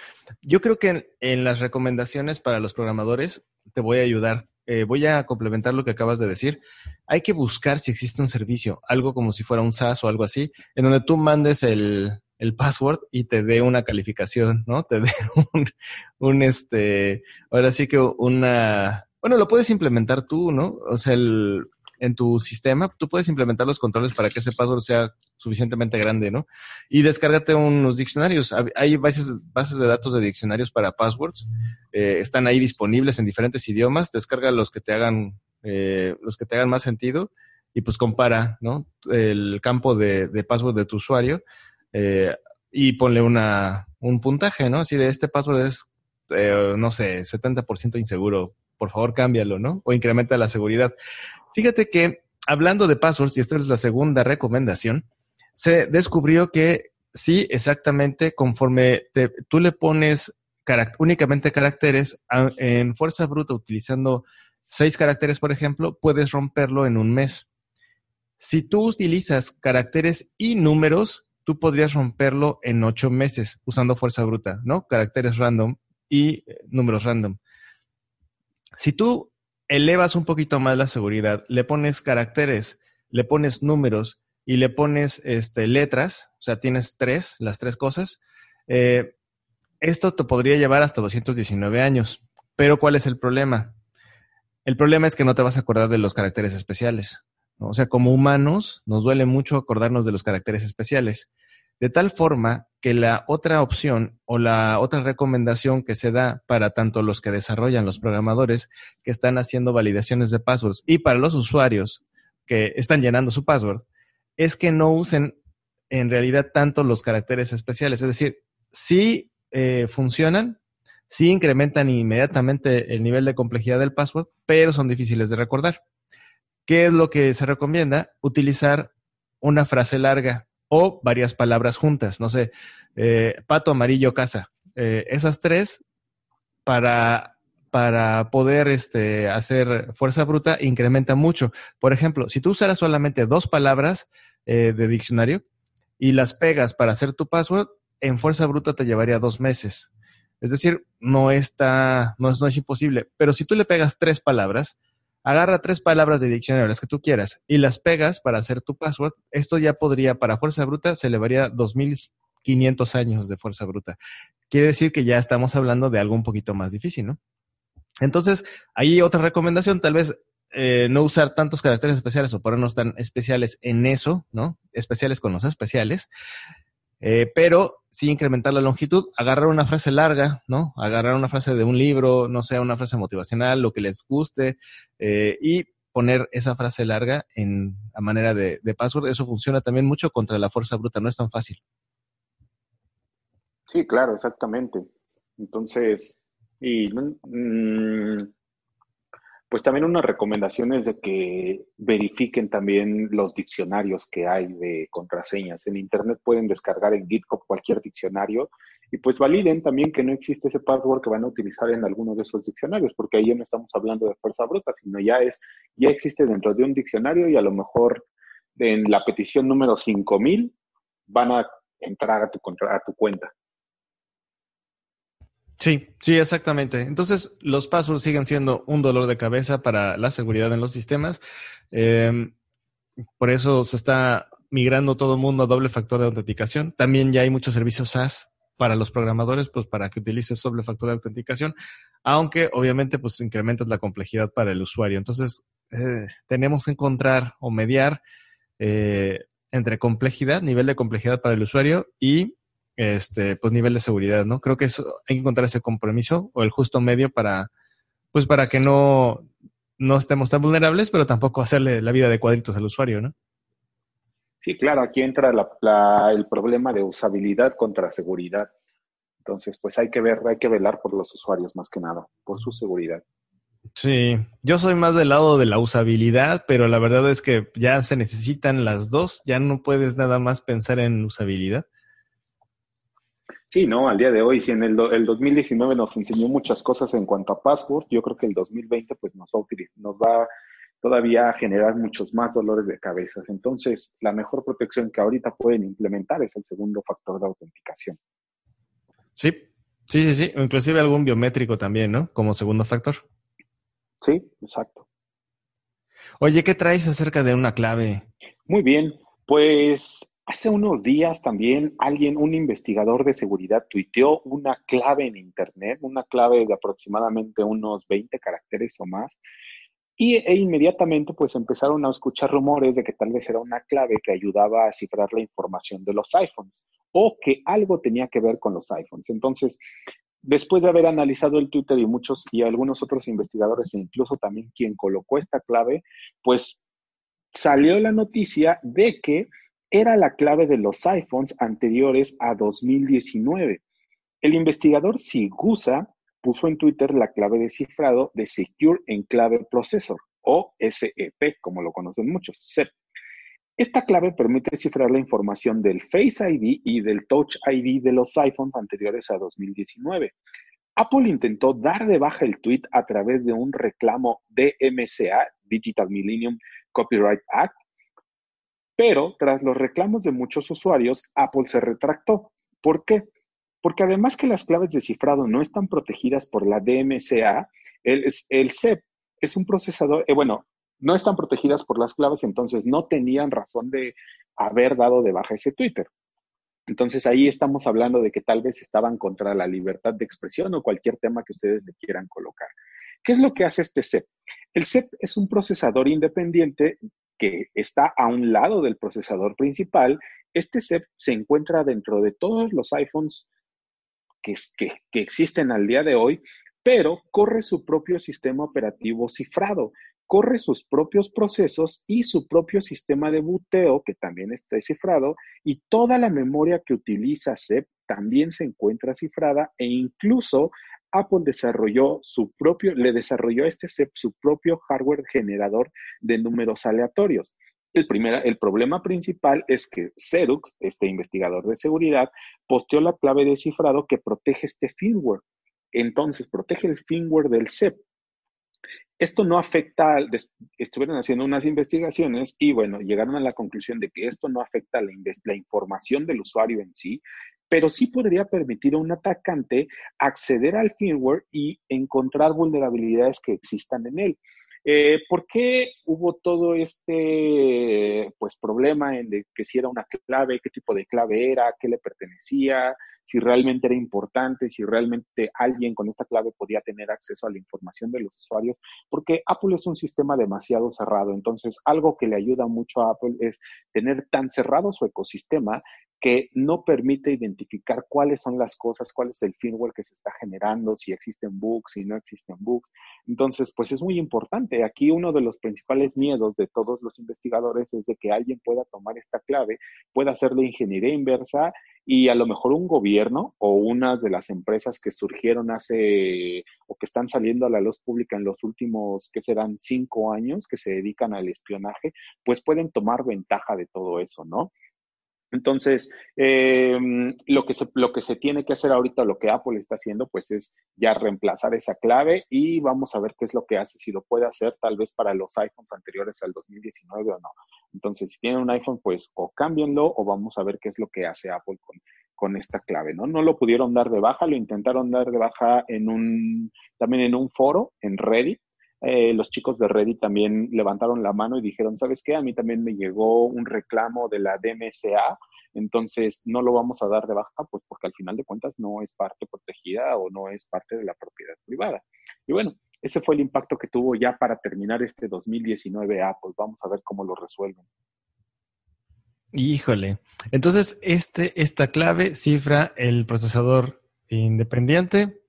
Yo creo que en, en las recomendaciones para los programadores te voy a ayudar. Eh, voy a complementar lo que acabas de decir. Hay que buscar si existe un servicio, algo como si fuera un SaaS o algo así, en donde tú mandes el, el password y te dé una calificación, ¿no? Te dé un, este, ahora sí que una, bueno, lo puedes implementar tú, ¿no? O sea, el, en tu sistema, tú puedes implementar los controles para que ese password sea suficientemente grande, ¿no? Y descárgate unos diccionarios. Hay bases, bases de datos de diccionarios para passwords. Eh, están ahí disponibles en diferentes idiomas. Descarga los que te hagan, eh, los que te hagan más sentido y pues compara, ¿no? El campo de password de tu usuario eh, y ponle una, un puntaje, ¿no? Así de este password es, eh, no sé, 70% inseguro, por favor cámbialo, ¿no? O incrementa la seguridad. Fíjate que hablando de passwords, y esta es la segunda recomendación, se descubrió que sí, exactamente, conforme tú le pones únicamente caracteres en fuerza bruta utilizando seis caracteres, por ejemplo, puedes romperlo en un mes. Si tú utilizas caracteres y números, tú podrías romperlo en ocho meses usando fuerza bruta, ¿no? Caracteres random y eh, números random. Si tú elevas un poquito más la seguridad, le pones caracteres, le pones números y le pones este, letras, o sea, tienes tres, las tres cosas, eh, esto te podría llevar hasta 219 años. Pero ¿cuál es el problema? El problema es que no te vas a acordar de los caracteres especiales. O sea, como humanos, nos duele mucho acordarnos de los caracteres especiales. De tal forma que la otra opción o la otra recomendación que se da para tanto los que desarrollan los programadores que están haciendo validaciones de passwords y para los usuarios que están llenando su password es que no usen en realidad tanto los caracteres especiales. Es decir, sí eh, funcionan, sí incrementan inmediatamente el nivel de complejidad del password, pero son difíciles de recordar. ¿Qué es lo que se recomienda? Utilizar una frase larga o varias palabras juntas. No sé, eh, pato, amarillo, casa. Eh, esas tres para, para poder este, hacer fuerza bruta incrementa mucho. Por ejemplo, si tú usaras solamente dos palabras de diccionario y las pegas para hacer tu password, en fuerza bruta te llevaría dos meses. Es decir, no está, no es, no es imposible. Pero si tú le pegas tres palabras, agarra tres palabras de diccionario, las que tú quieras, y las pegas para hacer tu password, esto ya podría, para fuerza bruta, se elevaría 2.500 años de fuerza bruta. Quiere decir que ya estamos hablando de algo un poquito más difícil, ¿no? Entonces, hay otra recomendación, tal vez eh, no usar tantos caracteres especiales o ponernos tan especiales en eso, ¿no? Especiales con los especiales. Eh, pero sí incrementar la longitud, agarrar una frase larga, ¿no? Agarrar una frase de un libro, no sea una frase motivacional, lo que les guste, eh, y poner esa frase larga en a manera de, password. Eso funciona también mucho contra la fuerza bruta, no es tan fácil. Sí, claro, exactamente. Entonces, y mm, pues también una recomendación es de que verifiquen también los diccionarios que hay de contraseñas. En Internet pueden descargar en GitHub cualquier diccionario y pues validen también que no existe ese password que van a utilizar en alguno de esos diccionarios, porque ahí no estamos hablando de fuerza bruta, sino ya es, ya existe dentro de un diccionario y a lo mejor en la petición número 5000 van a entrar a tu, a tu cuenta. Sí, sí, exactamente. Entonces, los passwords siguen siendo un dolor de cabeza para la seguridad en los sistemas. Em, por eso se está migrando todo el mundo a doble factor de autenticación. También ya hay muchos servicios SaaS para los programadores, pues para que utilices doble factor de autenticación, aunque obviamente pues incrementas la complejidad para el usuario. Entonces, eh, tenemos que encontrar o mediar eh, entre complejidad, nivel de complejidad para el usuario y este, pues nivel de seguridad, ¿no? Creo que eso, hay que encontrar ese compromiso o el justo medio para, pues para que no, no estemos tan vulnerables, pero tampoco hacerle la vida de cuadritos al usuario, ¿no? Sí, claro, aquí entra el problema de usabilidad contra seguridad. Entonces, pues hay que ver, hay que velar por los usuarios más que nada, por su seguridad. Sí, yo soy más del lado de la usabilidad, pero la verdad es que ya se necesitan las dos, ya no puedes nada más pensar en usabilidad. Sí, no, al día de hoy, si en el, el 2019 nos enseñó muchas cosas en cuanto a password, yo creo que el 2020 pues nos va, a nos va todavía a generar muchos más dolores de cabeza. Entonces, la mejor protección que ahorita pueden implementar es el segundo factor de autenticación. Sí, sí, sí, sí, inclusive algún biométrico también, ¿no? Como segundo factor. Sí, exacto. Oye, ¿qué traes acerca de una clave? Muy bien, pues Hace unos días también alguien, un investigador de seguridad, tuiteó una clave en Internet, una clave de aproximadamente unos 20 caracteres o más, y, e inmediatamente pues empezaron a escuchar rumores de que tal vez era una clave que ayudaba a cifrar la información de los iPhones o que algo tenía que ver con los iPhones. Entonces, después de haber analizado el Twitter y muchos y algunos otros investigadores e incluso también quien colocó esta clave, pues salió la noticia de que era la clave de los iPhones anteriores a 2019. El investigador Sigusa puso en Twitter la clave de cifrado de Secure Enclave Processor, o SEP, como lo conocen muchos, SEP. Esta clave permite cifrar la información del Face ID y del Touch ID de los iPhones anteriores a 2019. Apple intentó dar de baja el tweet a través de un reclamo DMCA, Digital Millennium Copyright Act, pero tras los reclamos de muchos usuarios, Apple se retractó. ¿Por qué? Porque además que las claves de cifrado no están protegidas por la DMCA, el, el CEP es un procesador, eh, bueno, no están protegidas por las claves, entonces no tenían razón de haber dado de baja ese Twitter. Entonces ahí estamos hablando de que tal vez estaban contra la libertad de expresión o cualquier tema que ustedes le quieran colocar. ¿Qué es lo que hace este CEP? El CEP es un procesador independiente que está a un lado del procesador principal. Este CEP se encuentra dentro de todos los iPhones que, existen al día de hoy, pero corre su propio sistema operativo cifrado corre sus propios procesos y su propio sistema de buteo, que también está cifrado, y toda la memoria que utiliza SEP también se encuentra cifrada e incluso Apple desarrolló su propio, le desarrolló este su propio hardware generador de números aleatorios. El, problema principal es que Xerox, este investigador de seguridad, posteó la clave de cifrado que protege este firmware. Entonces, protege el firmware del SEP. Esto no afecta, estuvieron haciendo unas investigaciones y bueno, llegaron a la conclusión de que esto no afecta la información del usuario en sí, pero sí podría permitir a un atacante acceder al firmware y encontrar vulnerabilidades que existan en él. Eh, ¿Por qué hubo todo este pues, problema en que si era una clave, qué tipo de clave era, qué le pertenecía, si realmente era importante, si realmente alguien con esta clave podía tener acceso a la información de los usuarios, porque Apple es un sistema demasiado cerrado. Entonces, algo que le ayuda mucho a Apple es tener tan cerrado su ecosistema que no permite identificar cuáles son las cosas, cuál es el firmware que se está generando, si existen bugs, si no existen bugs. Entonces, pues es muy importante. Aquí uno de los principales miedos de todos los investigadores es de que alguien pueda tomar esta clave, pueda hacer la ingeniería inversa y a lo mejor un gobierno o unas de las empresas que surgieron hace o que están saliendo a la luz pública en los últimos, que serán cinco años, que se dedican al espionaje, pues pueden tomar ventaja de todo eso, ¿no? Entonces, eh, lo, que se, lo que se tiene que hacer ahorita, lo que Apple está haciendo, pues es ya reemplazar esa clave y vamos a ver qué es lo que hace, si lo puede hacer tal vez para los iPhones anteriores al 2019 o no. Entonces, si tienen un iPhone, pues o cámbienlo o vamos a ver qué es lo que hace Apple con, con esta clave, ¿no? No lo pudieron dar de baja, lo intentaron dar de baja en un, también en un foro, en Reddit, eh, los chicos de Reddit también levantaron la mano y dijeron, ¿sabes qué? A mí también me llegó un reclamo de la DMSA, entonces no lo vamos a dar de baja, pues porque al final de cuentas no es parte protegida o no es parte de la propiedad privada. Y bueno, ese fue el impacto que tuvo ya para terminar este 2019 Apple. Vamos a ver cómo lo resuelven. Híjole. Entonces, este, esta clave cifra el procesador independiente,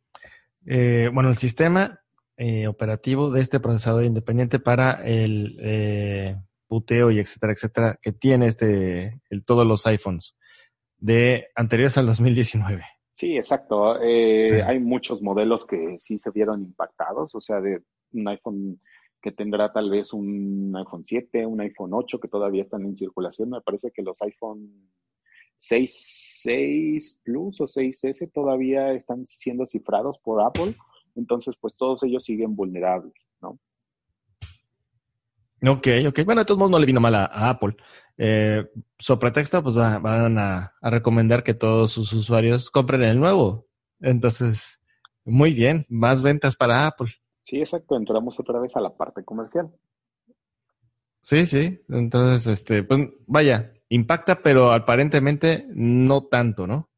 eh, bueno, el sistema eh, operativo de este procesador independiente para el eh, puteo y etcétera, etcétera, que tiene este, el, todos los iPhones de anteriores al 2019. Sí, exacto. Eh, hay muchos modelos que sí se vieron impactados, o sea, de un iPhone que tendrá tal vez un iPhone 7, un iPhone 8 que todavía están en circulación. Me parece que los iPhone 6, 6 Plus o 6S todavía están siendo cifrados por Apple entonces, pues todos ellos siguen vulnerables, ¿no? Ok, ok. Bueno, de todos modos no le vino mal a, Apple. Eh, so pretexto, pues van a, recomendar que todos sus usuarios compren el nuevo. Entonces, muy bien, más ventas para Apple. Sí, exacto. Entramos otra vez a la parte comercial. Sí, sí. Entonces, este, pues vaya, impacta, pero aparentemente no tanto, ¿no?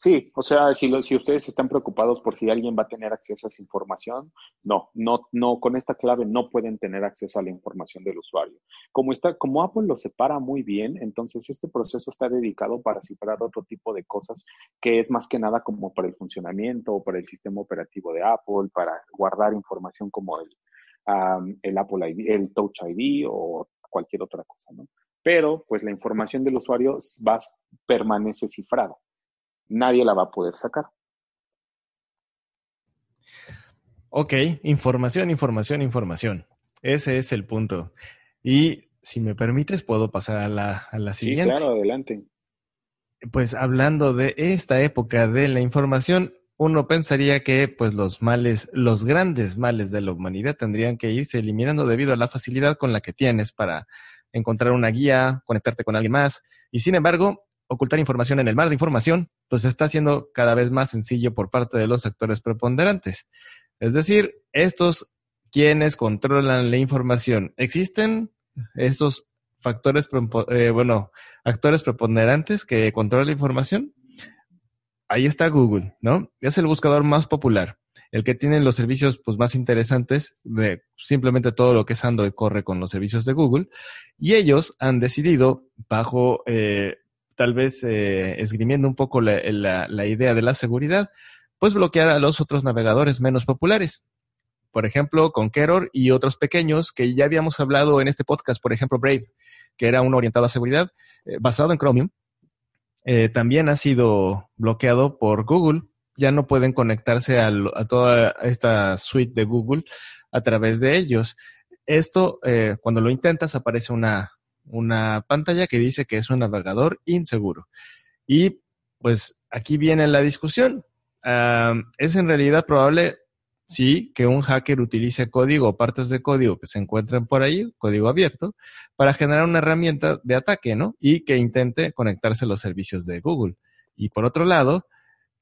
Sí, o sea, si, si ustedes están preocupados por si alguien va a tener acceso a esa información, no, no, no, con esta clave no pueden tener acceso a la información del usuario. Como está, como Apple lo separa muy bien, entonces este proceso está dedicado para cifrar otro tipo de cosas que es más que nada como para el funcionamiento o para el sistema operativo de Apple, para guardar información como el, el Apple ID, el Touch ID o cualquier otra cosa, ¿no? Pero, pues la información del usuario va, permanece cifrada. Nadie la va a poder sacar. Ok, información, información, información. Ese es el punto. Y si me permites, puedo pasar a la, a la siguiente. Sí, claro, adelante. Pues hablando de esta época de la información, uno pensaría que pues los males, los grandes males de la humanidad tendrían que irse eliminando debido a la facilidad con la que tienes para encontrar una guía, conectarte con alguien más. Y sin embargo, ocultar información en el mar de información, pues está siendo cada vez más sencillo por parte de los actores preponderantes. Es decir, estos quienes controlan la información, ¿existen esos factores, eh, bueno, actores preponderantes que controlan la información? Ahí está Google, ¿no? Es el buscador más popular, el que tiene los servicios pues, más interesantes de simplemente todo lo que es Android corre con los servicios de Google y ellos han decidido bajo eh, tal vez eh, esgrimiendo un poco la, la idea de la seguridad, pues bloquear a los otros navegadores menos populares. Por ejemplo, Conqueror y otros pequeños que ya habíamos hablado en este podcast, por ejemplo, Brave, que era uno orientado a seguridad, eh, basado en Chromium, eh, también ha sido bloqueado por Google. Ya no pueden conectarse a, toda esta suite de Google a través de ellos. Esto, eh, cuando lo intentas, aparece una, una pantalla que dice que es un navegador inseguro. Y pues aquí viene la discusión. es en realidad probable, sí, que un hacker utilice código o partes de código que se encuentren por ahí, código abierto, para generar una herramienta de ataque, ¿no? Y que intente conectarse a los servicios de Google. Y por otro lado,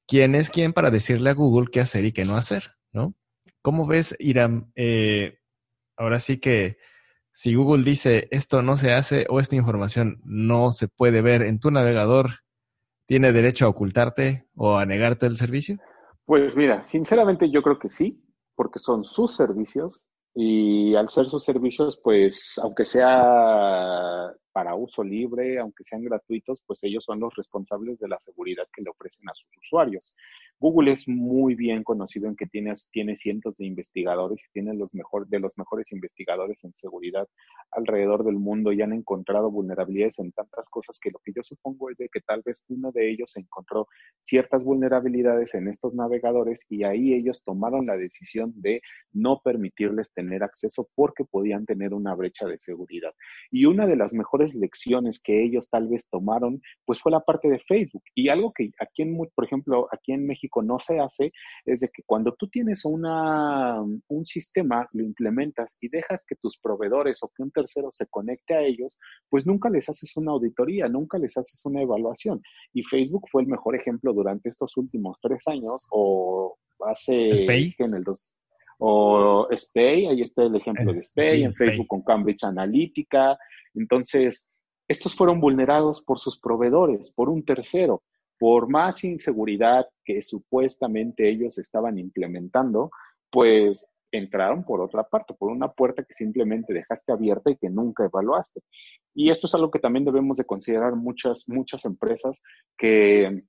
¿quién es quién para decirle a Google qué hacer y qué no hacer, ¿no? ¿Cómo ves, Iram? Eh, ahora sí que si Google dice esto no se hace o esta información no se puede ver en tu navegador, ¿tiene derecho a ocultarte o a negarte el servicio? Pues mira, sinceramente yo creo que sí, porque son sus servicios y al ser sus servicios, pues aunque sea para uso libre, aunque sean gratuitos, pues ellos son los responsables de la seguridad que le ofrecen a sus usuarios. Google es muy bien conocido en que tiene, tiene cientos de investigadores y tiene los mejor, de los mejores investigadores en seguridad alrededor del mundo y han encontrado vulnerabilidades en tantas cosas que lo que yo supongo es de que tal vez uno de ellos encontró ciertas vulnerabilidades en estos navegadores y ahí ellos tomaron la decisión de no permitirles tener acceso porque podían tener una brecha de seguridad. Y una de las mejores lecciones que ellos tal vez tomaron, pues fue la parte de Facebook. Y algo que aquí en, por ejemplo, aquí en México no se hace es de que cuando tú tienes una, un sistema, lo implementas y dejas que tus proveedores o que un tercero se conecte a ellos, pues nunca les haces una auditoría, nunca les haces una evaluación. Y Facebook fue el mejor ejemplo durante estos últimos tres años o hace en el dos, o Spay, ahí está el ejemplo de Spay, en Facebook con Cambridge Analytica. Entonces, estos fueron vulnerados por sus proveedores, por un tercero por más inseguridad que supuestamente ellos estaban implementando, pues entraron por otra parte, por una puerta que simplemente dejaste abierta y que nunca evaluaste. Y esto es algo que también debemos de considerar muchas, muchas empresas que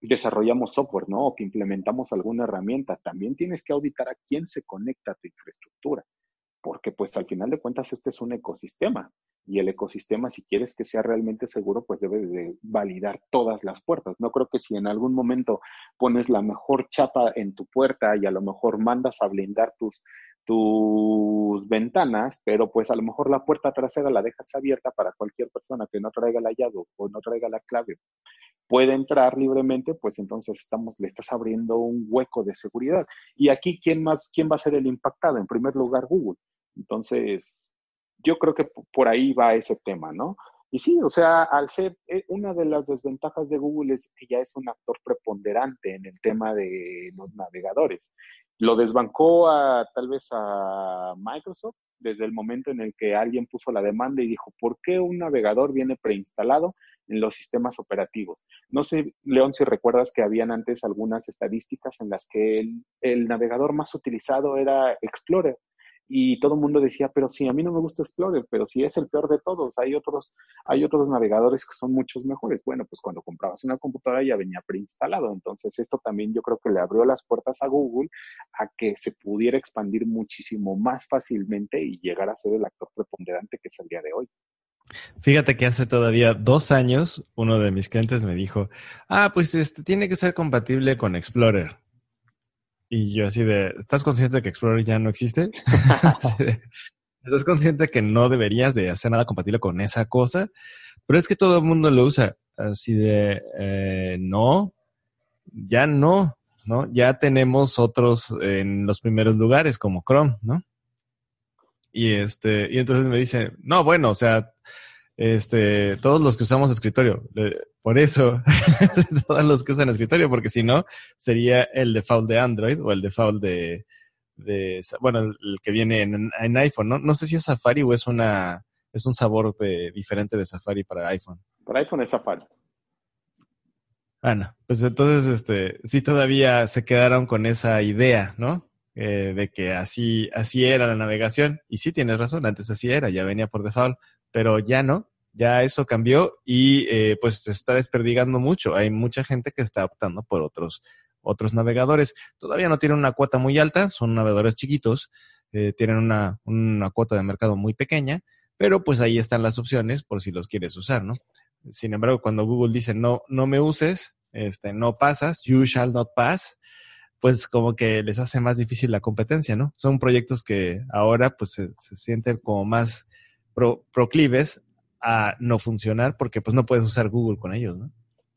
desarrollamos software, ¿no? O que implementamos alguna herramienta. También tienes que auditar a quién se conecta a tu infraestructura porque pues al final de cuentas este es un ecosistema y el ecosistema si quieres que sea realmente seguro pues debes de validar todas las puertas. No creo que si en algún momento pones la mejor chapa en tu puerta y a lo mejor mandas a blindar tus tus ventanas, pero pues a lo mejor la puerta trasera la dejas abierta para cualquier persona que no traiga la llave o no traiga la clave puede entrar libremente, pues entonces estamos, le estás abriendo un hueco de seguridad. Y aquí, ¿quién más, quién va a ser el impactado? En primer lugar, Google. Entonces, yo creo que por ahí va ese tema, ¿no? Y sí, o sea, al ser eh, una de las desventajas de Google es que ya es un actor preponderante en el tema de los navegadores. Lo desbancó a tal vez a Microsoft desde el momento en el que alguien puso la demanda y dijo, ¿por qué un navegador viene preinstalado en los sistemas operativos? No sé, León, si recuerdas que habían antes algunas estadísticas en las que el, el navegador más utilizado era Explorer y todo el mundo decía, pero sí, a mí no me gusta Explorer, pero si es el peor de todos, hay otros, hay otros navegadores que son muchos mejores. Bueno, pues cuando comprabas una computadora ya venía preinstalado, entonces esto también yo creo que le abrió las puertas a Google a que se pudiera expandir muchísimo más fácilmente y llegar a ser el actor preponderante que es el día de hoy. Fíjate que hace todavía dos años uno de mis clientes me dijo, ah, pues este tiene que ser compatible con Explorer. Y yo así de, ¿estás consciente de que Explorer ya no existe? ¿Estás consciente que no deberías de hacer nada compatible con esa cosa? Pero es que todo el mundo lo usa. Así de, eh, no, ya no, ¿no? Ya tenemos otros en los primeros lugares como Chrome, ¿no? Y este, y entonces me dice, no, bueno, o sea, este, todos los que usamos escritorio, por eso, todos los que usan escritorio, porque si no, sería el default de Android o el default de, de bueno, el, que viene en, en, iPhone, ¿no? No sé si es Safari o es una, es un sabor de, diferente de Safari para iPhone. Para iPhone es Safari. Ah, no. Pues entonces, este, sí todavía se quedaron con esa idea, ¿no? Eh, de que así, así era la navegación. Y sí tienes razón, antes así era, ya venía por default, pero ya no, ya eso cambió y eh, pues se está desperdigando mucho. Hay mucha gente que está optando por otros, otros navegadores. Todavía no tienen una cuota muy alta, son navegadores chiquitos, eh, tienen una, una cuota de mercado muy pequeña, pero pues ahí están las opciones por si los quieres usar, ¿no? Sin embargo, cuando Google dice no, no me uses, este, no pasas, you shall not pass, pues como que les hace más difícil la competencia, ¿no? Son proyectos que ahora pues se, sienten como más proclives a no funcionar porque pues no puedes usar Google con ellos, ¿no?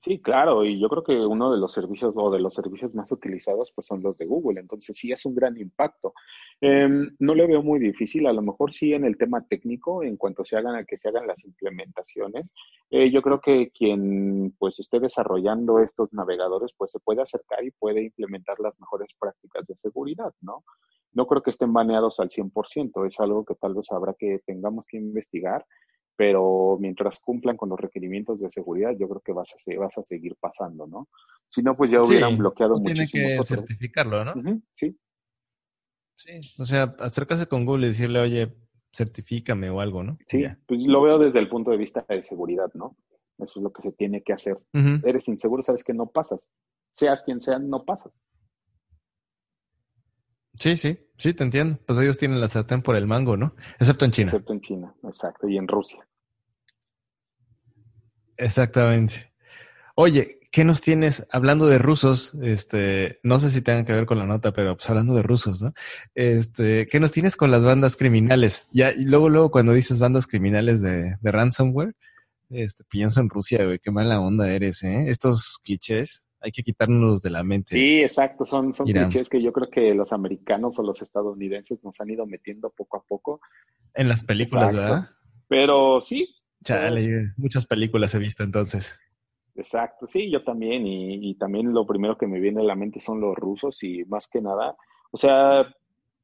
Sí, claro, y yo creo que uno de los servicios o de los servicios más utilizados pues son los de Google, entonces sí es un gran impacto. Em, no le veo muy difícil, a lo mejor sí en el tema técnico, en cuanto se hagan a que se hagan las implementaciones. Eh, yo creo que quien pues esté desarrollando estos navegadores pues se puede acercar y puede implementar las mejores prácticas de seguridad, ¿no? No creo que estén baneados al 100%, es algo que tal vez habrá que tengamos que investigar pero mientras cumplan con los requerimientos de seguridad, yo creo que vas a, vas a seguir pasando, ¿no? Si no, pues ya hubieran bloqueado muchísimo. Tiene que certificarlo, ¿no? sí. Sí, o sea, acercarse con Google y decirle, oye, certifícame o algo, ¿no? Sí, pues lo veo desde el punto de vista de seguridad, ¿no? Eso es lo que se tiene que hacer. Eres inseguro, sabes que no pasas. Seas quien sea, no pasas. Sí, sí, sí, te entiendo. Pues ellos tienen la sartén por el mango, ¿no? Excepto en China. Excepto en China, exacto, y en Rusia. Exactamente. Oye, ¿qué nos tienes hablando de rusos? Este, no sé si tengan que ver con la nota, pero pues hablando de rusos, ¿no? Este, ¿qué nos tienes con las bandas criminales? Ya, y luego, luego cuando dices bandas criminales de, de ransomware, este, pienso en Rusia, güey, qué mala onda eres, ¿eh? Estos clichés hay que quitarnos de la mente. Sí, exacto, son, son clichés que yo creo que los americanos o los estadounidenses nos han ido metiendo poco a poco. En las películas, ¿verdad? Pero sí. Chale, muchas películas he visto entonces. Exacto, sí, yo también, y, y también lo primero que me viene a la mente son los rusos y más que nada, o sea,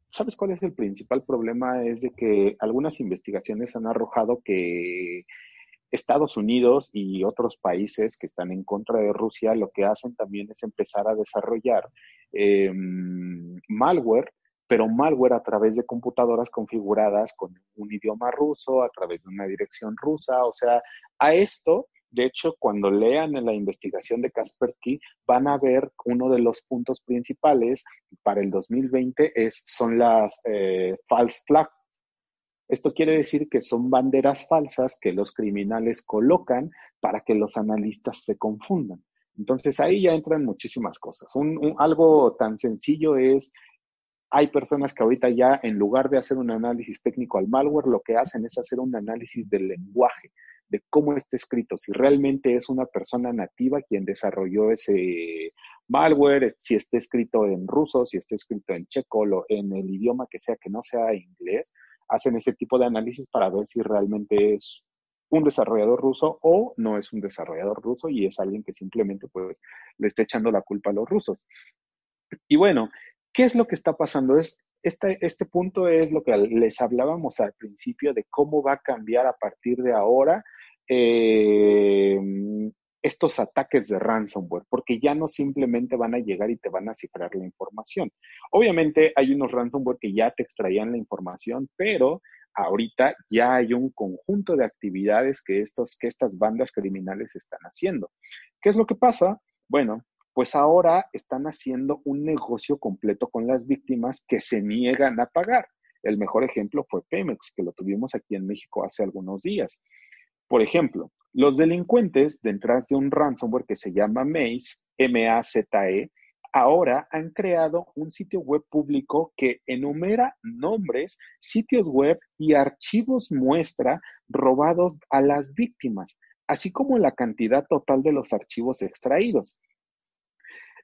¿sabes cuál es el principal problema? Es de que algunas investigaciones han arrojado que Estados Unidos y otros países que están en contra de Rusia lo que hacen también es empezar a desarrollar em, malware, pero malware a través de computadoras configuradas con un idioma ruso, a través de una dirección rusa. O sea, a esto, de hecho, cuando lean en la investigación de Kaspersky, van a ver uno de los puntos principales para el 2020 es, son las eh, false flags esto quiere decir que son banderas falsas que los criminales colocan para que los analistas se confundan. Entonces ahí ya entran muchísimas cosas. Un, algo tan sencillo es, hay personas que ahorita ya en lugar de hacer un análisis técnico al malware, lo que hacen es hacer un análisis del lenguaje, de cómo está escrito, si realmente es una persona nativa quien desarrolló ese malware, si está escrito en ruso, si está escrito en checo, en el idioma que sea que no sea inglés hacen ese tipo de análisis para ver si realmente es un desarrollador ruso o no es un desarrollador ruso y es alguien que simplemente pues le está echando la culpa a los rusos. Y bueno, ¿qué es lo que está pasando? Es, este, este punto es lo que les hablábamos al principio de cómo va a cambiar a partir de ahora eh, estos ataques de ransomware, porque ya no simplemente van a llegar y te van a cifrar la información. Obviamente hay unos ransomware que ya te extraían la información, pero ahorita ya hay un conjunto de actividades que, estos, que estas bandas criminales están haciendo. ¿Qué es lo que pasa? Bueno, pues ahora están haciendo un negocio completo con las víctimas que se niegan a pagar. El mejor ejemplo fue Pemex, que lo tuvimos aquí en México hace algunos días. Por ejemplo, los delincuentes detrás de un ransomware que se llama Maze, M-A-Z-E, ahora han creado un sitio web público que enumera nombres, sitios web y archivos muestra robados a las víctimas, así como la cantidad total de los archivos extraídos.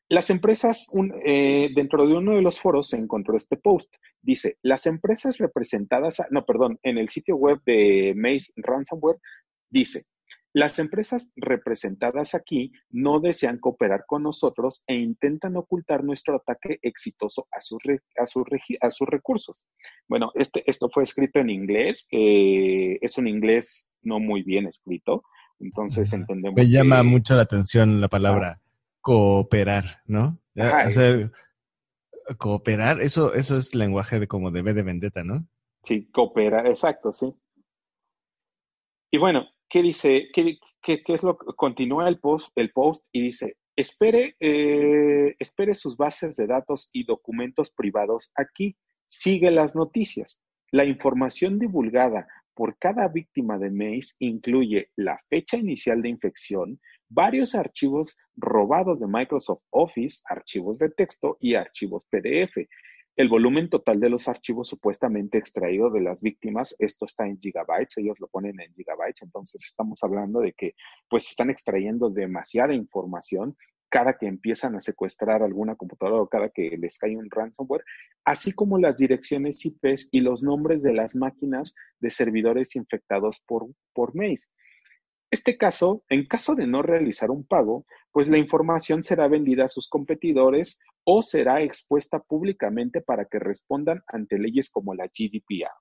Las empresas, eh, dentro de uno de los foros se encontró este post. Dice, las empresas representadas, no, perdón, en el sitio web de Maze Ransomware, dice, las empresas representadas aquí no desean cooperar con nosotros e intentan ocultar nuestro ataque exitoso a sus, a sus, recursos. Bueno, este, esto fue escrito en inglés, eh, es un inglés no muy bien escrito, entonces entendemos. Me llama mucho la atención la palabra cooperar, ¿no? Cooperar, eso, eso es lenguaje de como de B de vendetta, ¿no? Sí, cooperar, exacto, sí. Y bueno, ¿qué dice? ¿Qué, es lo que continúa el post, el post y dice, espere, eh, espere sus bases de datos y documentos privados aquí, sigue las noticias. La información divulgada por cada víctima de Maze incluye la fecha inicial de infección, varios archivos robados de Microsoft Office, archivos de texto y archivos PDF, el volumen total de los archivos supuestamente extraído de las víctimas, esto está en gigabytes, ellos lo ponen en gigabytes, entonces estamos hablando de que pues están extrayendo demasiada información cada que empiezan a secuestrar alguna computadora o cada que les cae un ransomware, así como las direcciones IPs y los nombres de las máquinas de servidores infectados por, por Maze. Este caso, en caso de no realizar un pago, pues la información será vendida a sus competidores o será expuesta públicamente para que respondan ante leyes como la GDPR.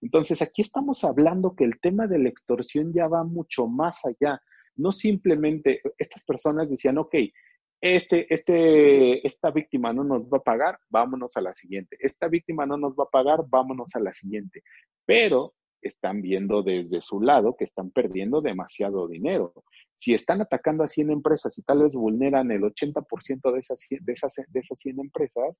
Entonces, aquí estamos hablando que el tema de la extorsión ya va mucho más allá. No simplemente, estas personas decían, ok, este, este, esta víctima no nos va a pagar, vámonos a la siguiente. Esta víctima no nos va a pagar, vámonos a la siguiente. Pero están viendo desde su lado que están perdiendo demasiado dinero. Si están atacando a 100 empresas y tal vez vulneran el 80% de esas, de, esas, de esas 100 empresas,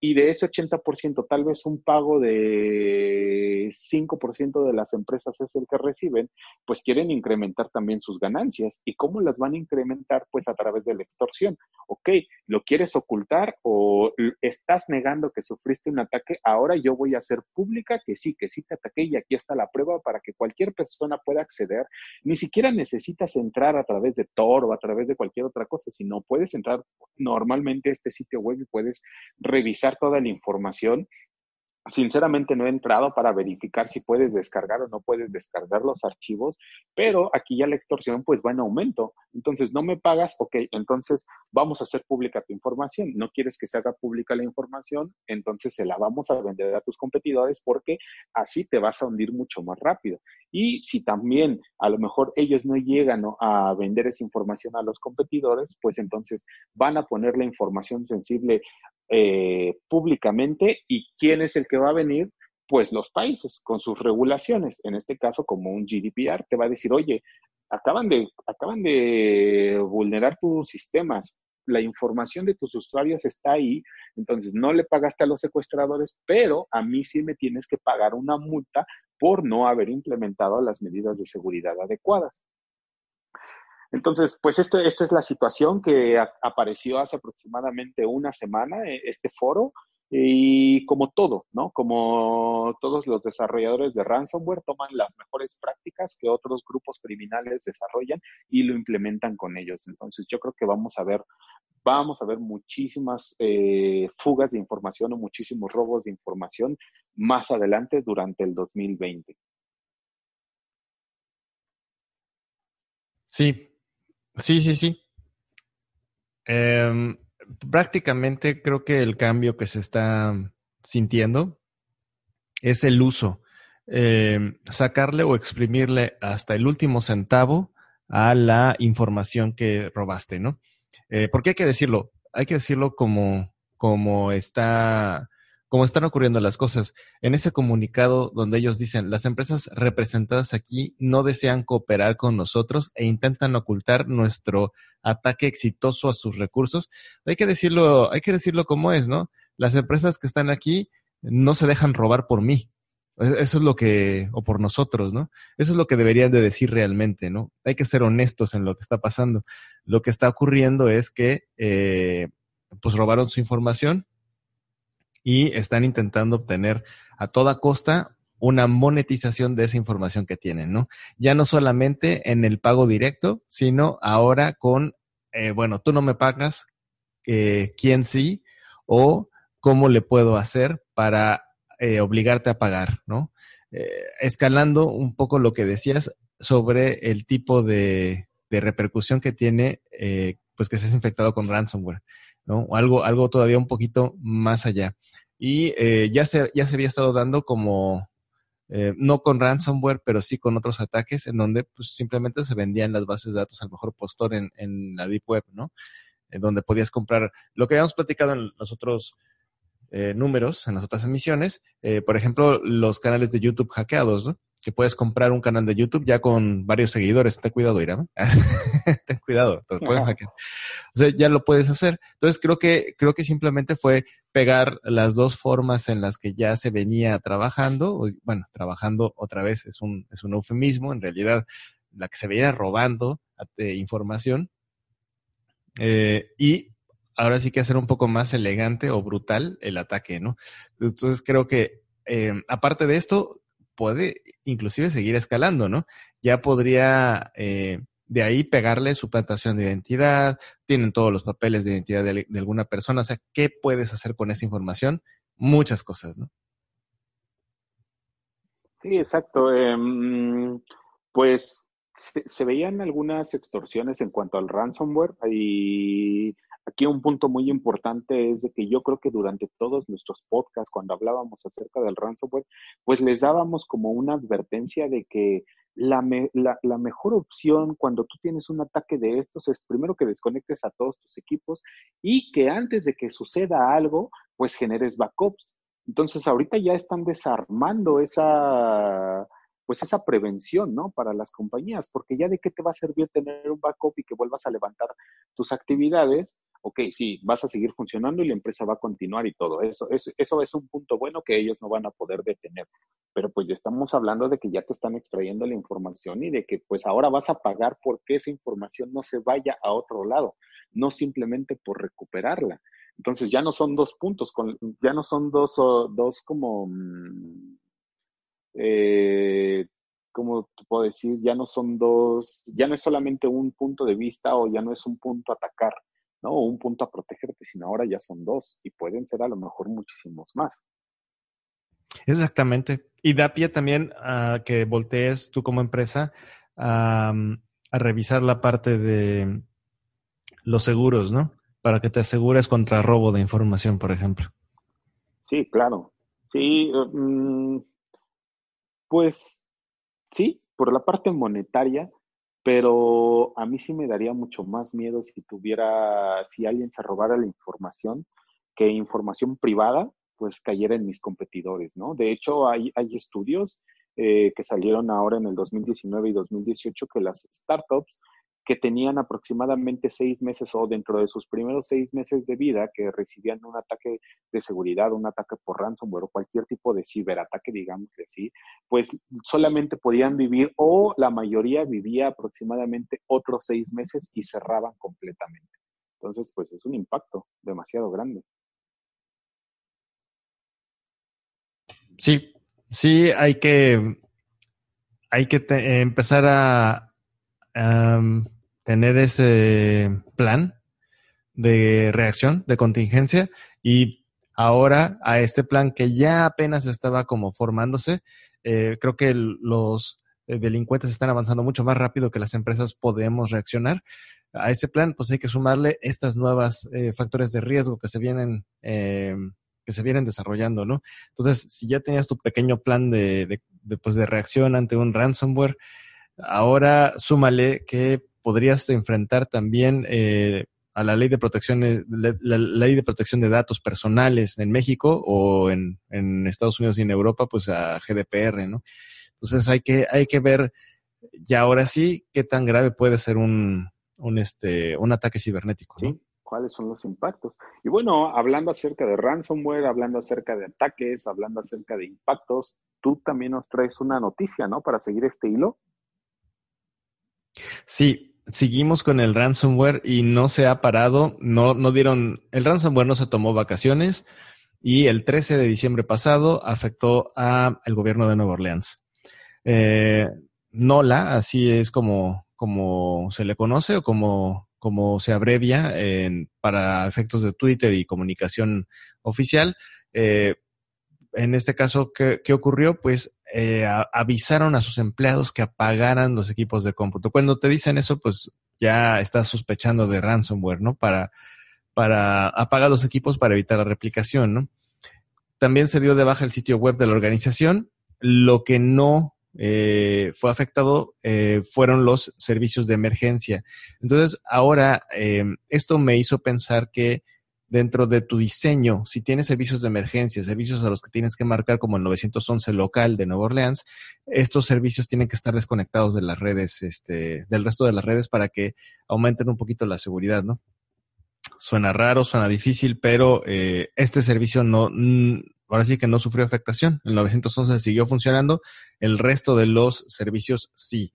y de ese 80% tal vez un pago de 5% de las empresas es el que reciben, pues quieren incrementar también sus ganancias. ¿Y cómo las van a incrementar? Pues a través de la extorsión. Ok, ¿lo quieres ocultar o estás negando que sufriste un ataque? Ahora yo voy a hacer pública que sí, que sí te ataqué y aquí está la prueba para que cualquier persona pueda acceder. Ni siquiera necesitas entrar a través de Tor o a través de cualquier otra cosa, sino puedes entrar normalmente a este sitio web y puedes revisar toda la información Sinceramente no he entrado para verificar si puedes descargar o no puedes descargar los archivos, pero aquí ya la extorsión pues va en aumento. Entonces no me pagas, ok, entonces vamos a hacer pública tu información. No quieres que se haga pública la información, entonces se la vamos a vender a tus competidores porque así te vas a hundir mucho más rápido. Y si también a lo mejor ellos no llegan a vender esa información a los competidores, pues entonces van a poner la información sensible eh, públicamente y quién es el que va a venir, pues los países con sus regulaciones, en este caso como un GDPR, te va a decir, oye, acaban de, acaban de vulnerar tus sistemas, la información de tus usuarios está ahí, entonces no le pagaste a los secuestradores, pero a mí sí me tienes que pagar una multa por no haber implementado las medidas de seguridad adecuadas. Entonces, pues este, esta es la situación que apareció hace aproximadamente una semana, eh, este foro, y como todo, ¿no? Como todos los desarrolladores de ransomware toman las mejores prácticas que otros grupos criminales desarrollan y lo implementan con ellos. Entonces, yo creo que vamos a ver, vamos a ver muchísimas eh, fugas de información o muchísimos robos de información más adelante durante el 2020. Sí, Sí, sí, sí. Em, prácticamente creo que el cambio que se está sintiendo es el uso. Em, sacarle o exprimirle hasta el último centavo a la información que robaste, ¿no? Eh, porque hay que decirlo, hay que decirlo como, como está como están ocurriendo las cosas. En ese comunicado donde ellos dicen, las empresas representadas aquí no desean cooperar con nosotros e intentan ocultar nuestro ataque exitoso a sus recursos, hay que decirlo, hay que decirlo como es, ¿no? Las empresas que están aquí no se dejan robar por mí. Eso es lo que, o por nosotros, ¿no? Eso es lo que deberían de decir realmente, ¿no? Hay que ser honestos en lo que está pasando. Lo que está ocurriendo es que, eh, pues robaron su información y están intentando obtener a toda costa una monetización de esa información que tienen, ¿no? Ya no solamente en el pago directo, sino ahora con, eh, bueno, tú no me pagas, eh, quién sí, o cómo le puedo hacer para eh, obligarte a pagar, ¿no? Eh, escalando un poco lo que decías sobre el tipo de, repercusión que tiene, eh, pues que seas infectado con ransomware, ¿no? O algo, algo todavía un poquito más allá. Y ya, se, ya se había estado dando como, no con ransomware, pero sí con otros ataques en donde pues, simplemente se vendían las bases de datos al mejor postor en, en la Deep Web, ¿no? En donde podías comprar lo que habíamos platicado en los otros eh, números en las otras emisiones. Eh, por ejemplo, los canales de YouTube hackeados, ¿no? Que puedes comprar un canal de YouTube ya con varios seguidores. Ten cuidado, Irán. Ten cuidado, te pueden hackear. O sea, ya lo puedes hacer. Entonces, creo que, creo que simplemente fue pegar las dos formas en las que ya se venía trabajando. Bueno, trabajando otra vez es un, es un eufemismo. En realidad, la que se venía robando de información. Eh, y ahora sí que hacer un poco más elegante o brutal el ataque, ¿no? Entonces creo que eh, aparte de esto, puede inclusive seguir escalando, ¿no? Ya podría eh, de ahí pegarle su plantación de identidad, tienen todos los papeles de identidad de, alguna persona, o sea, ¿qué puedes hacer con esa información? Muchas cosas, ¿no? Sí, exacto. Em, pues se, se, veían algunas extorsiones en cuanto al ransomware y Aquí un punto muy importante es de que yo creo que durante todos nuestros podcasts, cuando hablábamos acerca del ransomware, pues les dábamos como una advertencia de que la, la, mejor opción cuando tú tienes un ataque de estos es primero que desconectes a todos tus equipos y que antes de que suceda algo, pues generes backups. Entonces ahorita ya están desarmando esa, pues esa prevención, ¿no? Para las compañías, porque ya de qué te va a servir tener un backup y que vuelvas a levantar tus actividades, ok, sí, vas a seguir funcionando y la empresa va a continuar y todo eso. Eso, eso es un punto bueno que ellos no van a poder detener. Pero pues ya estamos hablando de que ya te están extrayendo la información y de que pues ahora vas a pagar porque esa información no se vaya a otro lado, no simplemente por recuperarla. Entonces ya no son dos puntos, ya no son dos, dos como... Mm, eh, como te puedo decir, ya no son dos, ya no es solamente un punto de vista o ya no es un punto a atacar, ¿no? Un punto a protegerte, sino ahora ya son dos y pueden ser a lo mejor muchísimos más. Exactamente. Y da pie también a que voltees tú como empresa a, a revisar la parte de los seguros, ¿no? Para que te asegures contra robo de información, por ejemplo. Sí, claro. Sí, mm, pues sí, por la parte monetaria, pero a mí sí me daría mucho más miedo si tuviera, si alguien se robara la información, que información privada, pues cayera en mis competidores, ¿no? De hecho, hay, hay estudios eh, que salieron ahora en el 2019 y 2018 que las startups que tenían aproximadamente seis meses o dentro de sus primeros seis meses de vida que recibían un ataque de seguridad, un ataque por ransomware o cualquier tipo de ciberataque, digamos así, pues solamente podían vivir o la mayoría vivía aproximadamente otros seis meses y cerraban completamente. Entonces, pues es un impacto demasiado grande. Sí, sí, hay que, hay que empezar a, tener ese plan de reacción, de contingencia, y ahora a este plan que ya apenas estaba como formándose, eh, creo que los eh, delincuentes están avanzando mucho más rápido que las empresas podemos reaccionar. A ese plan, pues hay que sumarle estas nuevas eh, factores de riesgo que se vienen que se vienen desarrollando, ¿no? Entonces, si ya tenías tu pequeño plan de, de, pues, de reacción ante un ransomware, Ahora súmale que podrías enfrentar también eh, a la ley de protección, la, ley de protección de datos personales en México o en, Estados Unidos y en Europa, pues a GDPR, ¿no? Entonces hay que, hay que ver ya ahora sí qué tan grave puede ser un, un, este, un ataque cibernético, cuáles son los impactos. Y bueno, hablando acerca de ransomware, hablando acerca de ataques, hablando acerca de impactos, tú también nos traes una noticia, ¿no? Para seguir este hilo. Sí, seguimos con el ransomware y no se ha parado, no, no dieron, el ransomware no se tomó vacaciones y el 13 de diciembre pasado afectó al gobierno de Nueva Orleans. Eh, NOLA, así es como, como se le conoce o como, como se abrevia para efectos de Twitter y comunicación oficial. Eh, en este caso, ¿qué, qué ocurrió? Pues eh, avisaron a sus empleados que apagaran los equipos de cómputo. Cuando te dicen eso, pues ya estás sospechando de ransomware, ¿no? Para, para apagar los equipos para evitar la replicación, ¿no? También se dio de baja el sitio web de la organización. Lo que no eh, fue afectado eh, fueron los servicios de emergencia. Entonces, ahora esto me hizo pensar que dentro de tu diseño, si tienes servicios de emergencia, servicios a los que tienes que marcar como el 911 local de Nueva Orleans, estos servicios tienen que estar desconectados de las redes, este, del resto de las redes para que aumenten un poquito la seguridad, ¿no? Suena raro, suena difícil, pero eh, este servicio no, ahora sí que no sufrió afectación. El 911 siguió funcionando, el resto de los servicios sí.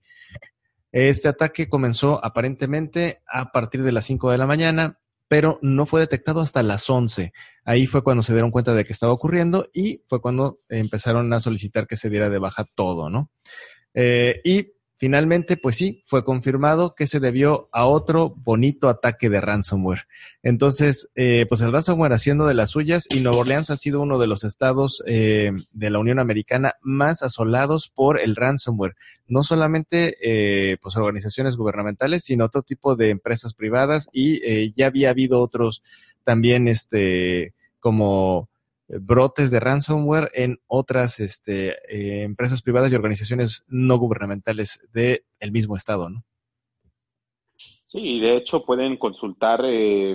Este ataque comenzó aparentemente a partir de las 5 de la mañana pero no fue detectado hasta las 11. Ahí fue cuando se dieron cuenta de que estaba ocurriendo y fue cuando empezaron a solicitar que se diera de baja todo, ¿no? Eh, y Finalmente, pues sí, fue confirmado que se debió a otro bonito ataque de ransomware. Entonces, eh, pues el ransomware haciendo de las suyas y Nueva Orleans ha sido uno de los estados eh, de la Unión Americana más asolados por el ransomware. No solamente eh, pues organizaciones gubernamentales, sino otro tipo de empresas privadas y ya había habido otros también, este, como brotes de ransomware en otras este, eh, empresas privadas y organizaciones no gubernamentales del el mismo estado, ¿no? Sí, de hecho pueden consultar eh,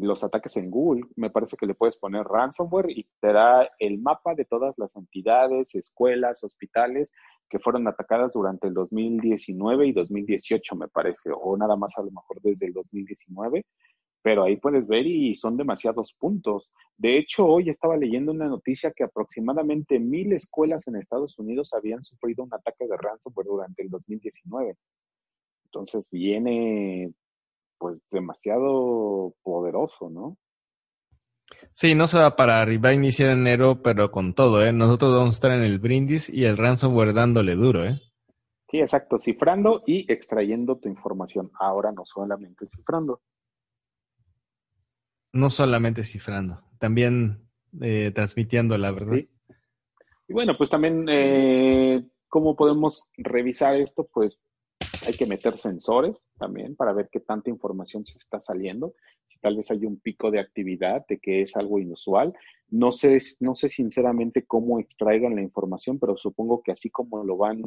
los ataques en Google. Me parece que le puedes poner ransomware y te da el mapa de todas las entidades, escuelas, hospitales que fueron atacadas durante el 2019 y 2018, me parece, o nada más a lo mejor desde el 2019 pero ahí puedes ver y son demasiados puntos. De hecho, hoy estaba leyendo una noticia que aproximadamente mil escuelas en Estados Unidos habían sufrido un ataque de ransomware durante el 2019. Entonces viene pues demasiado poderoso, ¿no? Sí, no se va a parar y va a iniciar en enero, pero con todo, ¿eh? Nosotros vamos a estar en el brindis y el ransomware dándole duro, ¿eh? Sí, exacto, cifrando y extrayendo tu información. Ahora no solamente cifrando. No solamente cifrando, también eh, transmitiendo la verdad. Y bueno, pues también, eh, ¿cómo podemos revisar esto? Pues hay que meter sensores también para ver qué tanta información se está saliendo. Si tal vez hay un pico de actividad, de que es algo inusual. No sé, no sé sinceramente cómo extraigan la información, pero supongo que así como lo van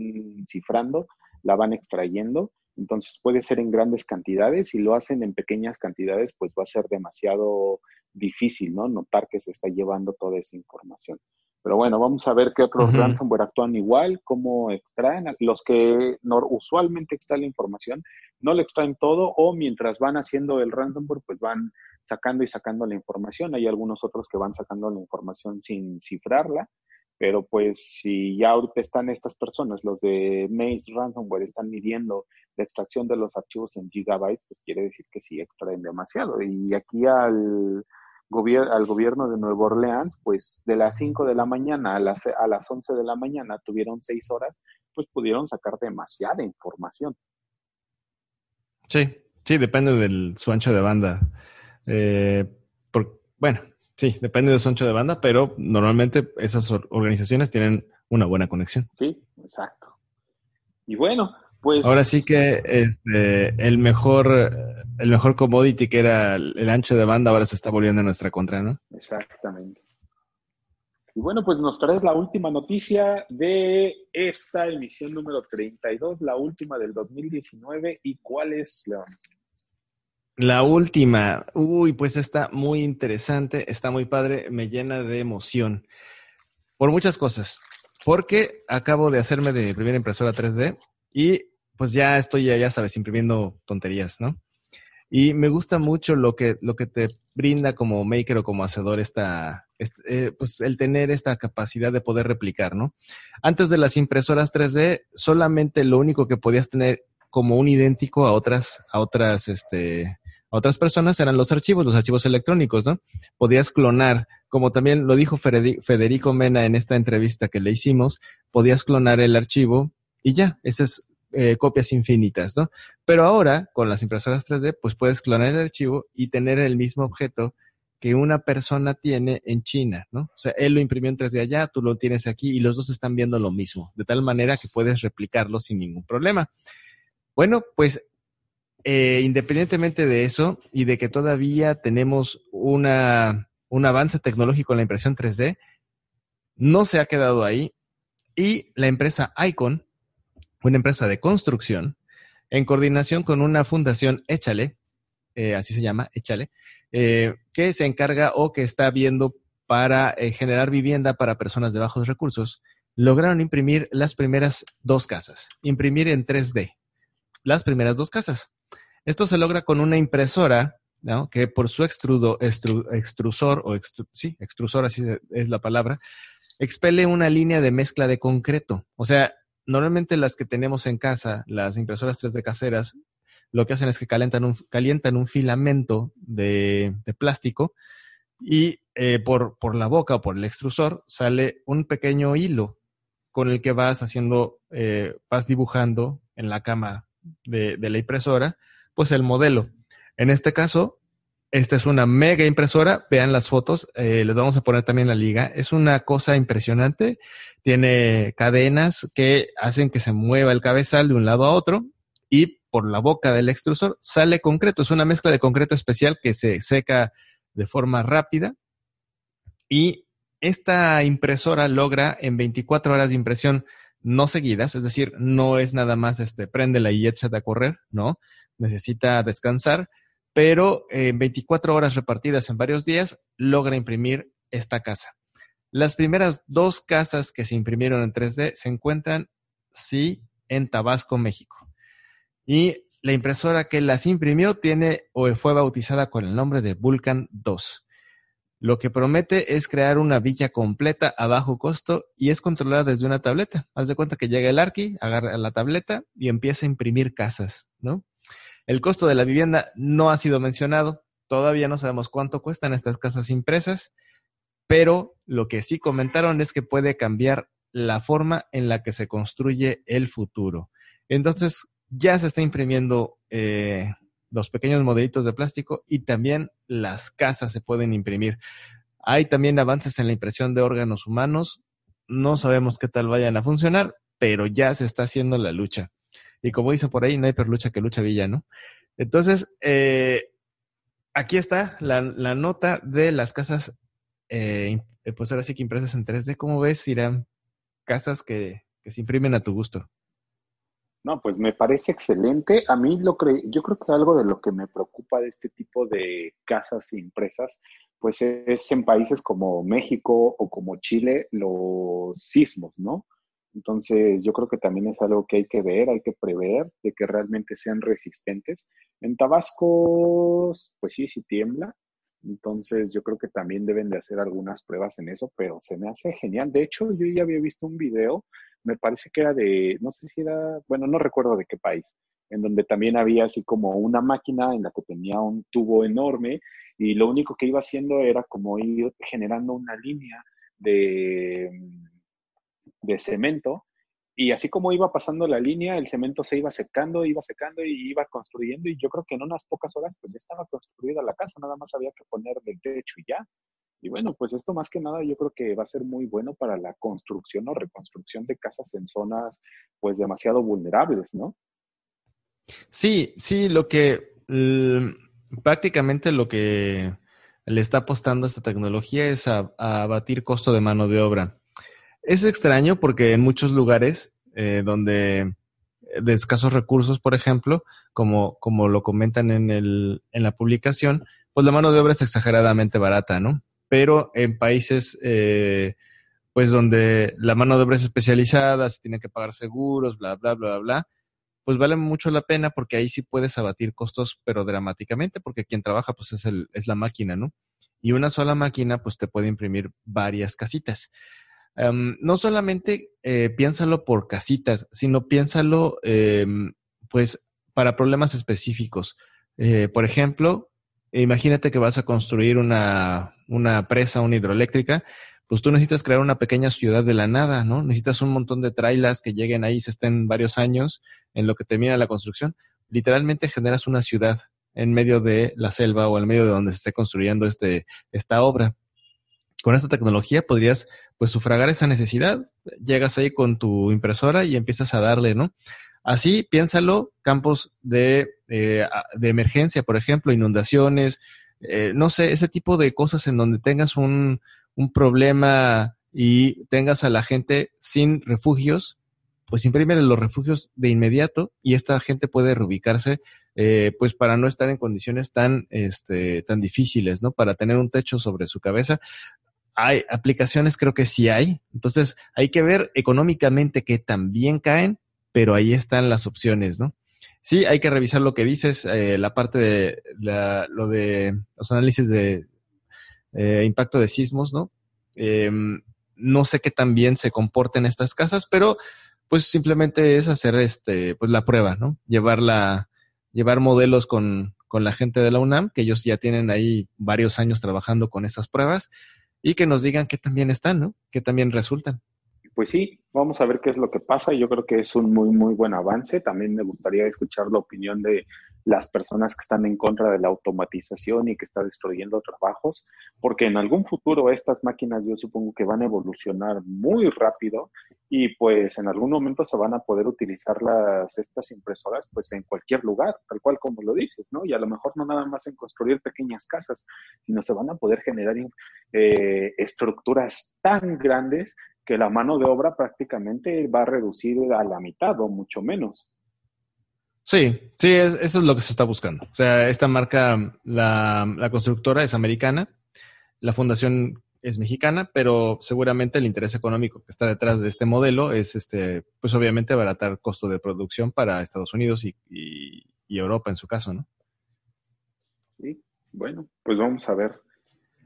cifrando, la van extrayendo entonces puede ser en grandes cantidades, si lo hacen en pequeñas cantidades, pues va a ser demasiado difícil, ¿no? Notar que se está llevando toda esa información. Pero bueno, vamos a ver qué otros ransomware actúan igual, cómo extraen. Los que usualmente extraen la información, no le extraen todo o mientras van haciendo el ransomware, pues van sacando y sacando la información. Hay algunos otros que van sacando la información sin cifrarla pero pues si ya ahorita están estas personas, los de Maze Ransomware, están midiendo la extracción de los archivos en gigabytes, pues quiere decir que sí extraen demasiado. Y aquí al, al gobierno de Nueva Orleans, pues de las 5 de la mañana a las, a las 11 de la mañana tuvieron 6 horas, pues pudieron sacar demasiada información. Sí, sí, depende del su ancho de banda. Eh, por, bueno, Sí, depende de su ancho de banda, pero normalmente esas organizaciones tienen una buena conexión. Sí, exacto. Y bueno, pues. Ahora sí que este, el mejor, el mejor commodity que era el ancho de banda ahora se está volviendo en nuestra contra, ¿no? Exactamente. Y bueno, pues nos traes la última noticia de esta emisión número 32, la última del 2019. ¿Y cuál es, León? La última, uy, pues está muy interesante, está muy padre, me llena de emoción. Por muchas cosas. Porque acabo de hacerme de primera impresora 3D y pues ya estoy, ya sabes, imprimiendo tonterías, ¿no? Y me gusta mucho lo que, lo que te brinda como maker o como hacedor esta, eh, pues el tener esta capacidad de poder replicar, ¿no? Antes de las impresoras 3D, solamente lo único que podías tener como un idéntico a otras, a otras, este, a otras personas eran los archivos, los archivos electrónicos, ¿no? Podías clonar, como también lo dijo Federico Mena en esta entrevista que le hicimos, podías clonar el archivo y ya, esas eh, copias infinitas, ¿no? Pero ahora, con las impresoras 3D, pues puedes clonar el archivo y tener el mismo objeto que una persona tiene en China, ¿no? O sea, él lo imprimió en 3D allá, tú lo tienes aquí y los dos están viendo lo mismo, de tal manera que puedes replicarlo sin ningún problema. Bueno, pues eh, independientemente de eso y de que todavía tenemos una, un avance tecnológico en la impresión 3D, no se ha quedado ahí y la empresa Icon una empresa de construcción, en coordinación con una fundación, Échale, eh, así se llama, Échale, eh, que se encarga o que está viendo para eh, generar vivienda para personas de bajos recursos, lograron imprimir las primeras dos casas, imprimir en 3D, las primeras dos casas. Esto se logra con una impresora, ¿no? que por su extrudo, extrusor, o sí, extrusor, así es la palabra, expele una línea de mezcla de concreto. O sea, normalmente las que tenemos en casa, las impresoras 3D caseras, lo que hacen es que calientan un, filamento de, plástico y eh, por, por, la boca o por el extrusor sale un pequeño hilo con el que vas haciendo, eh, vas dibujando en la cama de, de la impresora, pues el modelo. En este caso, esta es una mega impresora. Vean las fotos. Eh, les vamos a poner también la liga. Es una cosa impresionante. Tiene cadenas que hacen que se mueva el cabezal de un lado a otro y por la boca del extrusor sale concreto. Es una mezcla de concreto especial que se seca de forma rápida y esta impresora logra en 24 horas de impresión no seguidas, es decir, no es nada más este, préndela y échate a correr, ¿no? Necesita descansar pero en 24 horas repartidas en varios días logra imprimir esta casa. Las primeras dos casas que se imprimieron en 3D se encuentran, sí, en Tabasco, México. Y la impresora que las imprimió tiene o fue bautizada con el nombre de Vulcan 2. Lo que promete es crear una villa completa a bajo costo y es controlada desde una tableta. Haz de cuenta que llega el arqui, agarra la tableta y empieza a imprimir casas, ¿no? El costo de la vivienda no ha sido mencionado. Todavía no sabemos cuánto cuestan estas casas impresas, pero lo que sí comentaron es que puede cambiar la forma en la que se construye el futuro. Entonces, ya se está imprimiendo eh, los pequeños modelitos de plástico y también las casas se pueden imprimir. Hay también avances en la impresión de órganos humanos. No sabemos qué tal vayan a funcionar, pero ya se está haciendo la lucha. Y como dice por ahí, no hay perlucha que lucha villa, ¿no? Entonces, eh, aquí está la, nota de las casas, eh, pues ahora sí que impresas en 3D. ¿Cómo ves, Irán? Casas que, se imprimen a tu gusto. No, pues me parece excelente. A mí lo creo, yo creo que algo de lo que me preocupa de este tipo de casas impresas, pues es en países como México o como Chile, los sismos, ¿no? Entonces, yo creo que también es algo que hay que ver, hay que prever de que realmente sean resistentes. En Tabasco, pues sí, sí tiembla. Entonces, yo creo que también deben de hacer algunas pruebas en eso, pero se me hace genial. De hecho, yo ya había visto un video, me parece que era de, no sé si era, bueno, no recuerdo de qué país, en donde también había así como una máquina en la que tenía un tubo enorme y lo único que iba haciendo era como ir generando una línea de de cemento y así como iba pasando la línea, el cemento se iba secando, iba secando y iba construyendo y yo creo que en unas pocas horas pues ya estaba construida la casa, nada más había que poner el techo y ya. Y bueno, pues esto más que nada yo creo que va a ser muy bueno para la construcción o reconstrucción de casas en zonas pues demasiado vulnerables, ¿no? Sí, sí, lo que prácticamente lo que le está apostando esta tecnología es a, a abatir costo de mano de obra. Es extraño porque en muchos lugares eh, donde de escasos recursos, por ejemplo, como, como lo comentan en, el, en la publicación, pues la mano de obra es exageradamente barata, ¿no? Pero en países, eh, pues donde la mano de obra es especializada, se tiene que pagar seguros, bla, bla, bla, bla, pues vale mucho la pena porque ahí sí puedes abatir costos, pero dramáticamente, porque quien trabaja pues es, el, es la máquina, ¿no? Y una sola máquina pues te puede imprimir varias casitas. Em, no solamente eh, piénsalo por casitas, sino piénsalo em, pues para problemas específicos. Eh, por ejemplo, imagínate que vas a construir una, una presa, una hidroeléctrica, pues tú necesitas crear una pequeña ciudad de la nada, ¿no? Necesitas un montón de trailers que lleguen ahí, se estén varios años en lo que termina la construcción. Literalmente generas una ciudad en medio de la selva o en medio de donde se esté construyendo este, esta obra. Con esta tecnología podrías pues sufragar esa necesidad. Llegas ahí con tu impresora y empiezas a darle, ¿no? Así, piénsalo, campos de, eh, de emergencia, por ejemplo, inundaciones, eh, no sé, ese tipo de cosas en donde tengas un, un problema y tengas a la gente sin refugios, pues imprimen los refugios de inmediato y esta gente puede reubicarse, eh, pues para no estar en condiciones tan, este, tan difíciles, ¿no? Para tener un techo sobre su cabeza. Hay aplicaciones, creo que sí hay. Entonces, hay que ver económicamente que también caen, pero ahí están las opciones, ¿no? Sí, hay que revisar lo que dices, eh, la parte de lo de los análisis de eh, impacto de sismos, ¿no? Em, no sé qué tan bien se comporten estas casas, pero pues simplemente es hacer este, pues la prueba, ¿no? Llevar la, llevar modelos con, con la gente de la UNAM, que ellos ya tienen ahí varios años trabajando con estas pruebas, y que nos digan qué también están, ¿no? Que también resultan. Pues sí, vamos a ver qué es lo que pasa. Yo creo que es un muy, muy buen avance. También me gustaría escuchar la opinión de las personas que están en contra de la automatización y que está destruyendo trabajos, porque en algún futuro estas máquinas yo supongo que van a evolucionar muy rápido y pues en algún momento se van a poder utilizar las, estas impresoras pues en cualquier lugar, tal cual como lo dices, ¿no? Y a lo mejor no nada más en construir pequeñas casas, sino se van a poder generar eh, estructuras tan grandes que la mano de obra prácticamente va a reducir a la mitad o mucho menos. Sí, sí, eso es lo que se está buscando. O sea, esta marca, la, constructora es americana, la fundación es mexicana, pero seguramente el interés económico que está detrás de este modelo es, este, pues obviamente abaratar costo de producción para Estados Unidos y, y Europa en su caso, ¿no? Sí, bueno, pues vamos a ver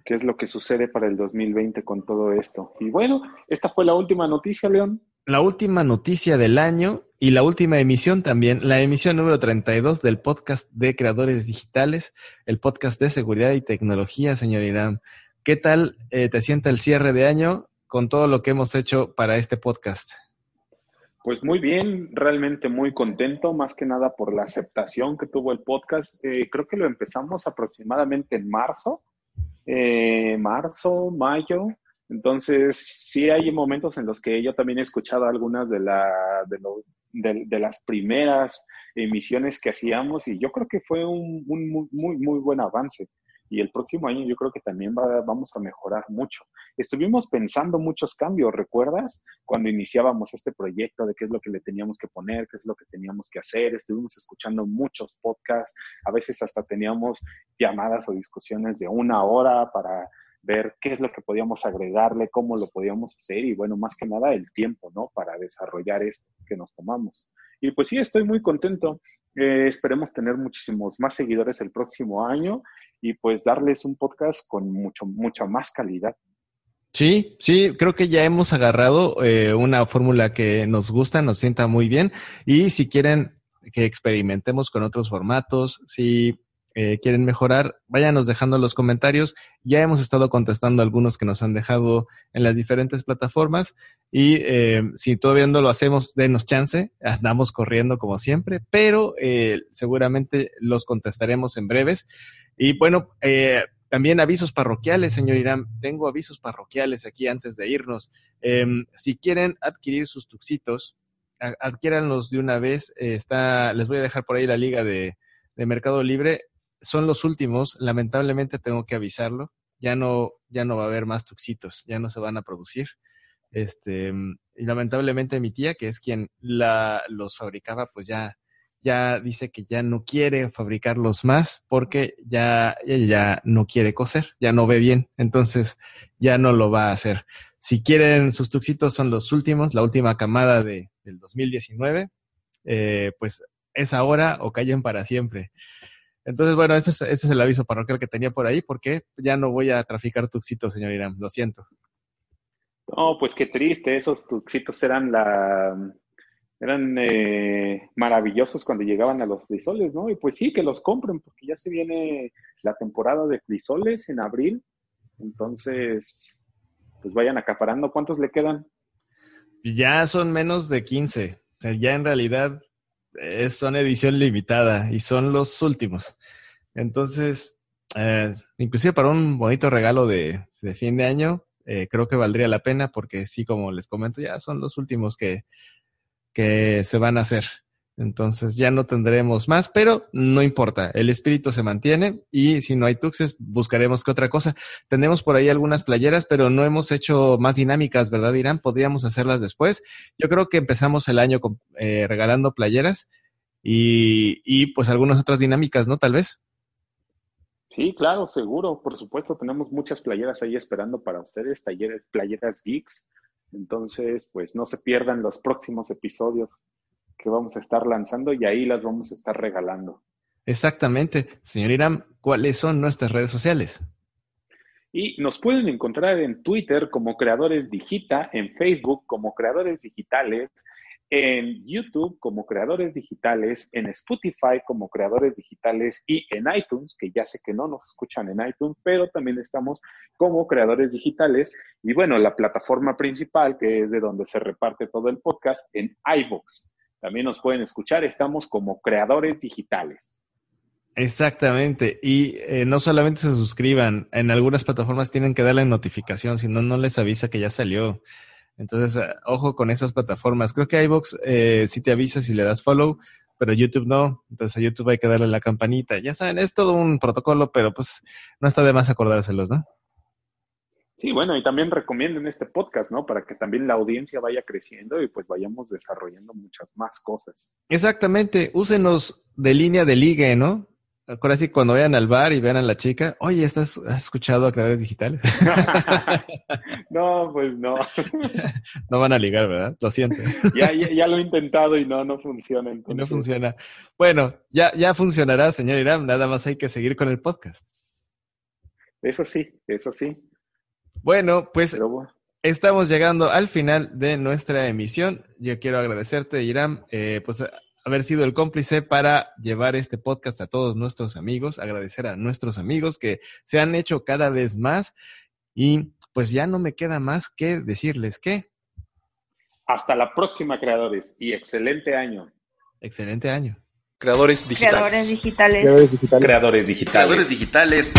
qué es lo que sucede para el 2020 con todo esto. Y bueno, esta fue la última noticia, León la última noticia del año y la última emisión también, la emisión número 32 del podcast de creadores digitales, el podcast de seguridad y tecnología, señor Irán. ¿Qué tal eh, te sienta el cierre de año con todo lo que hemos hecho para este podcast? Pues muy bien, realmente muy contento, más que nada por la aceptación que tuvo el podcast. Eh, creo que lo empezamos aproximadamente en marzo, eh, marzo, mayo, entonces, sí hay momentos en los que yo también he escuchado algunas de, la, de, las primeras emisiones que hacíamos y yo creo que fue un, muy, muy, muy buen avance. Y el próximo año yo creo que también vamos a mejorar mucho. Estuvimos pensando muchos cambios, ¿recuerdas? Cuando iniciábamos este proyecto de qué es lo que le teníamos que poner, qué es lo que teníamos que hacer. Estuvimos escuchando muchos podcasts, a veces hasta teníamos llamadas o discusiones de una hora para ver qué es lo que podíamos agregarle, cómo lo podíamos hacer y bueno, más que nada el tiempo, ¿no? Para desarrollar esto que nos tomamos. Y pues sí, estoy muy contento. Eh, esperemos tener muchísimos más seguidores el próximo año y pues darles un podcast con mucho, mucha más calidad. Sí, sí, creo que ya hemos agarrado eh, una fórmula que nos gusta, nos sienta muy bien y si quieren que experimentemos con otros formatos, si eh, quieren mejorar, váyanos dejando los comentarios. Ya hemos estado contestando algunos que nos han dejado en las diferentes plataformas y eh, si todavía no lo hacemos, denos chance, andamos corriendo como siempre, pero eh, seguramente los contestaremos en breves. Y bueno, también avisos parroquiales, señor Irán. Tengo avisos parroquiales aquí antes de irnos. Em, si quieren adquirir sus tuxitos, adquiéranlos de una vez. está, les voy a dejar por ahí la liga de, de Mercado Libre son los últimos, lamentablemente tengo que avisarlo, ya no, ya no va a haber más tuxitos, ya no se van a producir. Este, y lamentablemente mi tía, que es quien la, los fabricaba, pues ya, ya dice que ya no quiere fabricarlos más porque ya, ya no quiere coser, ya no ve bien, entonces ya no lo va a hacer. Si quieren sus tuxitos son los últimos, la última camada de, del 2019, eh, pues es ahora o callen para siempre. Entonces, bueno, ese es, ese es el aviso parroquial que tenía por ahí, porque ya no voy a traficar tuxitos, señor Irán, lo siento. No, pues qué triste, esos tuxitos eran la eran eh, maravillosos cuando llegaban a los frisoles, ¿no? Y pues sí, que los compren, porque ya se viene la temporada de frisoles en abril. Entonces, pues vayan acaparando. ¿Cuántos le quedan? Ya son menos de 15. O sea, ya en realidad es, son edición limitada y son los últimos. Entonces, eh, inclusive para un bonito regalo de, de fin de año, eh, creo que valdría la pena porque sí, como les comento, ya son los últimos que, que se van a hacer. Entonces ya no tendremos más, pero no importa, el espíritu se mantiene y si no hay tuxes, buscaremos qué otra cosa. Tenemos por ahí algunas playeras, pero no hemos hecho más dinámicas, ¿verdad, Irán? Podríamos hacerlas después. Yo creo que empezamos el año eh, regalando playeras y, y pues algunas otras dinámicas, ¿no? Tal vez. Sí, claro, seguro, por supuesto, tenemos muchas playeras ahí esperando para ustedes, talleres, playeras geeks. Entonces, pues no se pierdan los próximos episodios que vamos a estar lanzando y ahí las vamos a estar regalando. Exactamente. Señor Irán, ¿cuáles son nuestras redes sociales? Y nos pueden encontrar en Twitter como Creadores Digita, en Facebook como Creadores Digitales, en YouTube como Creadores Digitales, en Spotify como Creadores Digitales y en iTunes, que ya sé que no nos escuchan en iTunes, pero también estamos como Creadores Digitales. Y bueno, la plataforma principal, que es de donde se reparte todo el podcast, en iVoox. También nos pueden escuchar, estamos como creadores digitales. Exactamente. Y eh, no solamente se suscriban, en algunas plataformas tienen que darle notificación, si no, no les avisa que ya salió. Entonces, eh, ojo con esas plataformas. Creo que iVoox eh, sí te avisa si le das follow, pero YouTube no. Entonces a YouTube hay que darle la campanita. Ya saben, es todo un protocolo, pero pues no está de más acordárselos, ¿no? Sí, bueno, y también recomienden este podcast, ¿no? Para que también la audiencia vaya creciendo y pues vayamos desarrollando muchas más cosas. Exactamente, úsenos de línea de ligue, ¿no? Ahora sí, cuando vayan al bar y vean a la chica, oye, ¿estás, ¿has escuchado a creadores digitales? no, pues no. no van a ligar, ¿verdad? Lo siento. ya, ya, ya, lo he intentado y no, no funciona. Entonces. Y no funciona. Bueno, ya, ya funcionará, señor Irán, nada más hay que seguir con el podcast. Eso sí, eso sí. Bueno, pues bueno. estamos llegando al final de nuestra emisión. Yo quiero agradecerte, Irán, eh, pues haber sido el cómplice para llevar este podcast a todos nuestros amigos, agradecer a nuestros amigos que se han hecho cada vez más y pues ya no me queda más que decirles que... Hasta la próxima, creadores, y excelente año. Excelente año. Creadores digitales. Creadores digitales. Creadores digitales. Creadores digitales. Creadores digitales.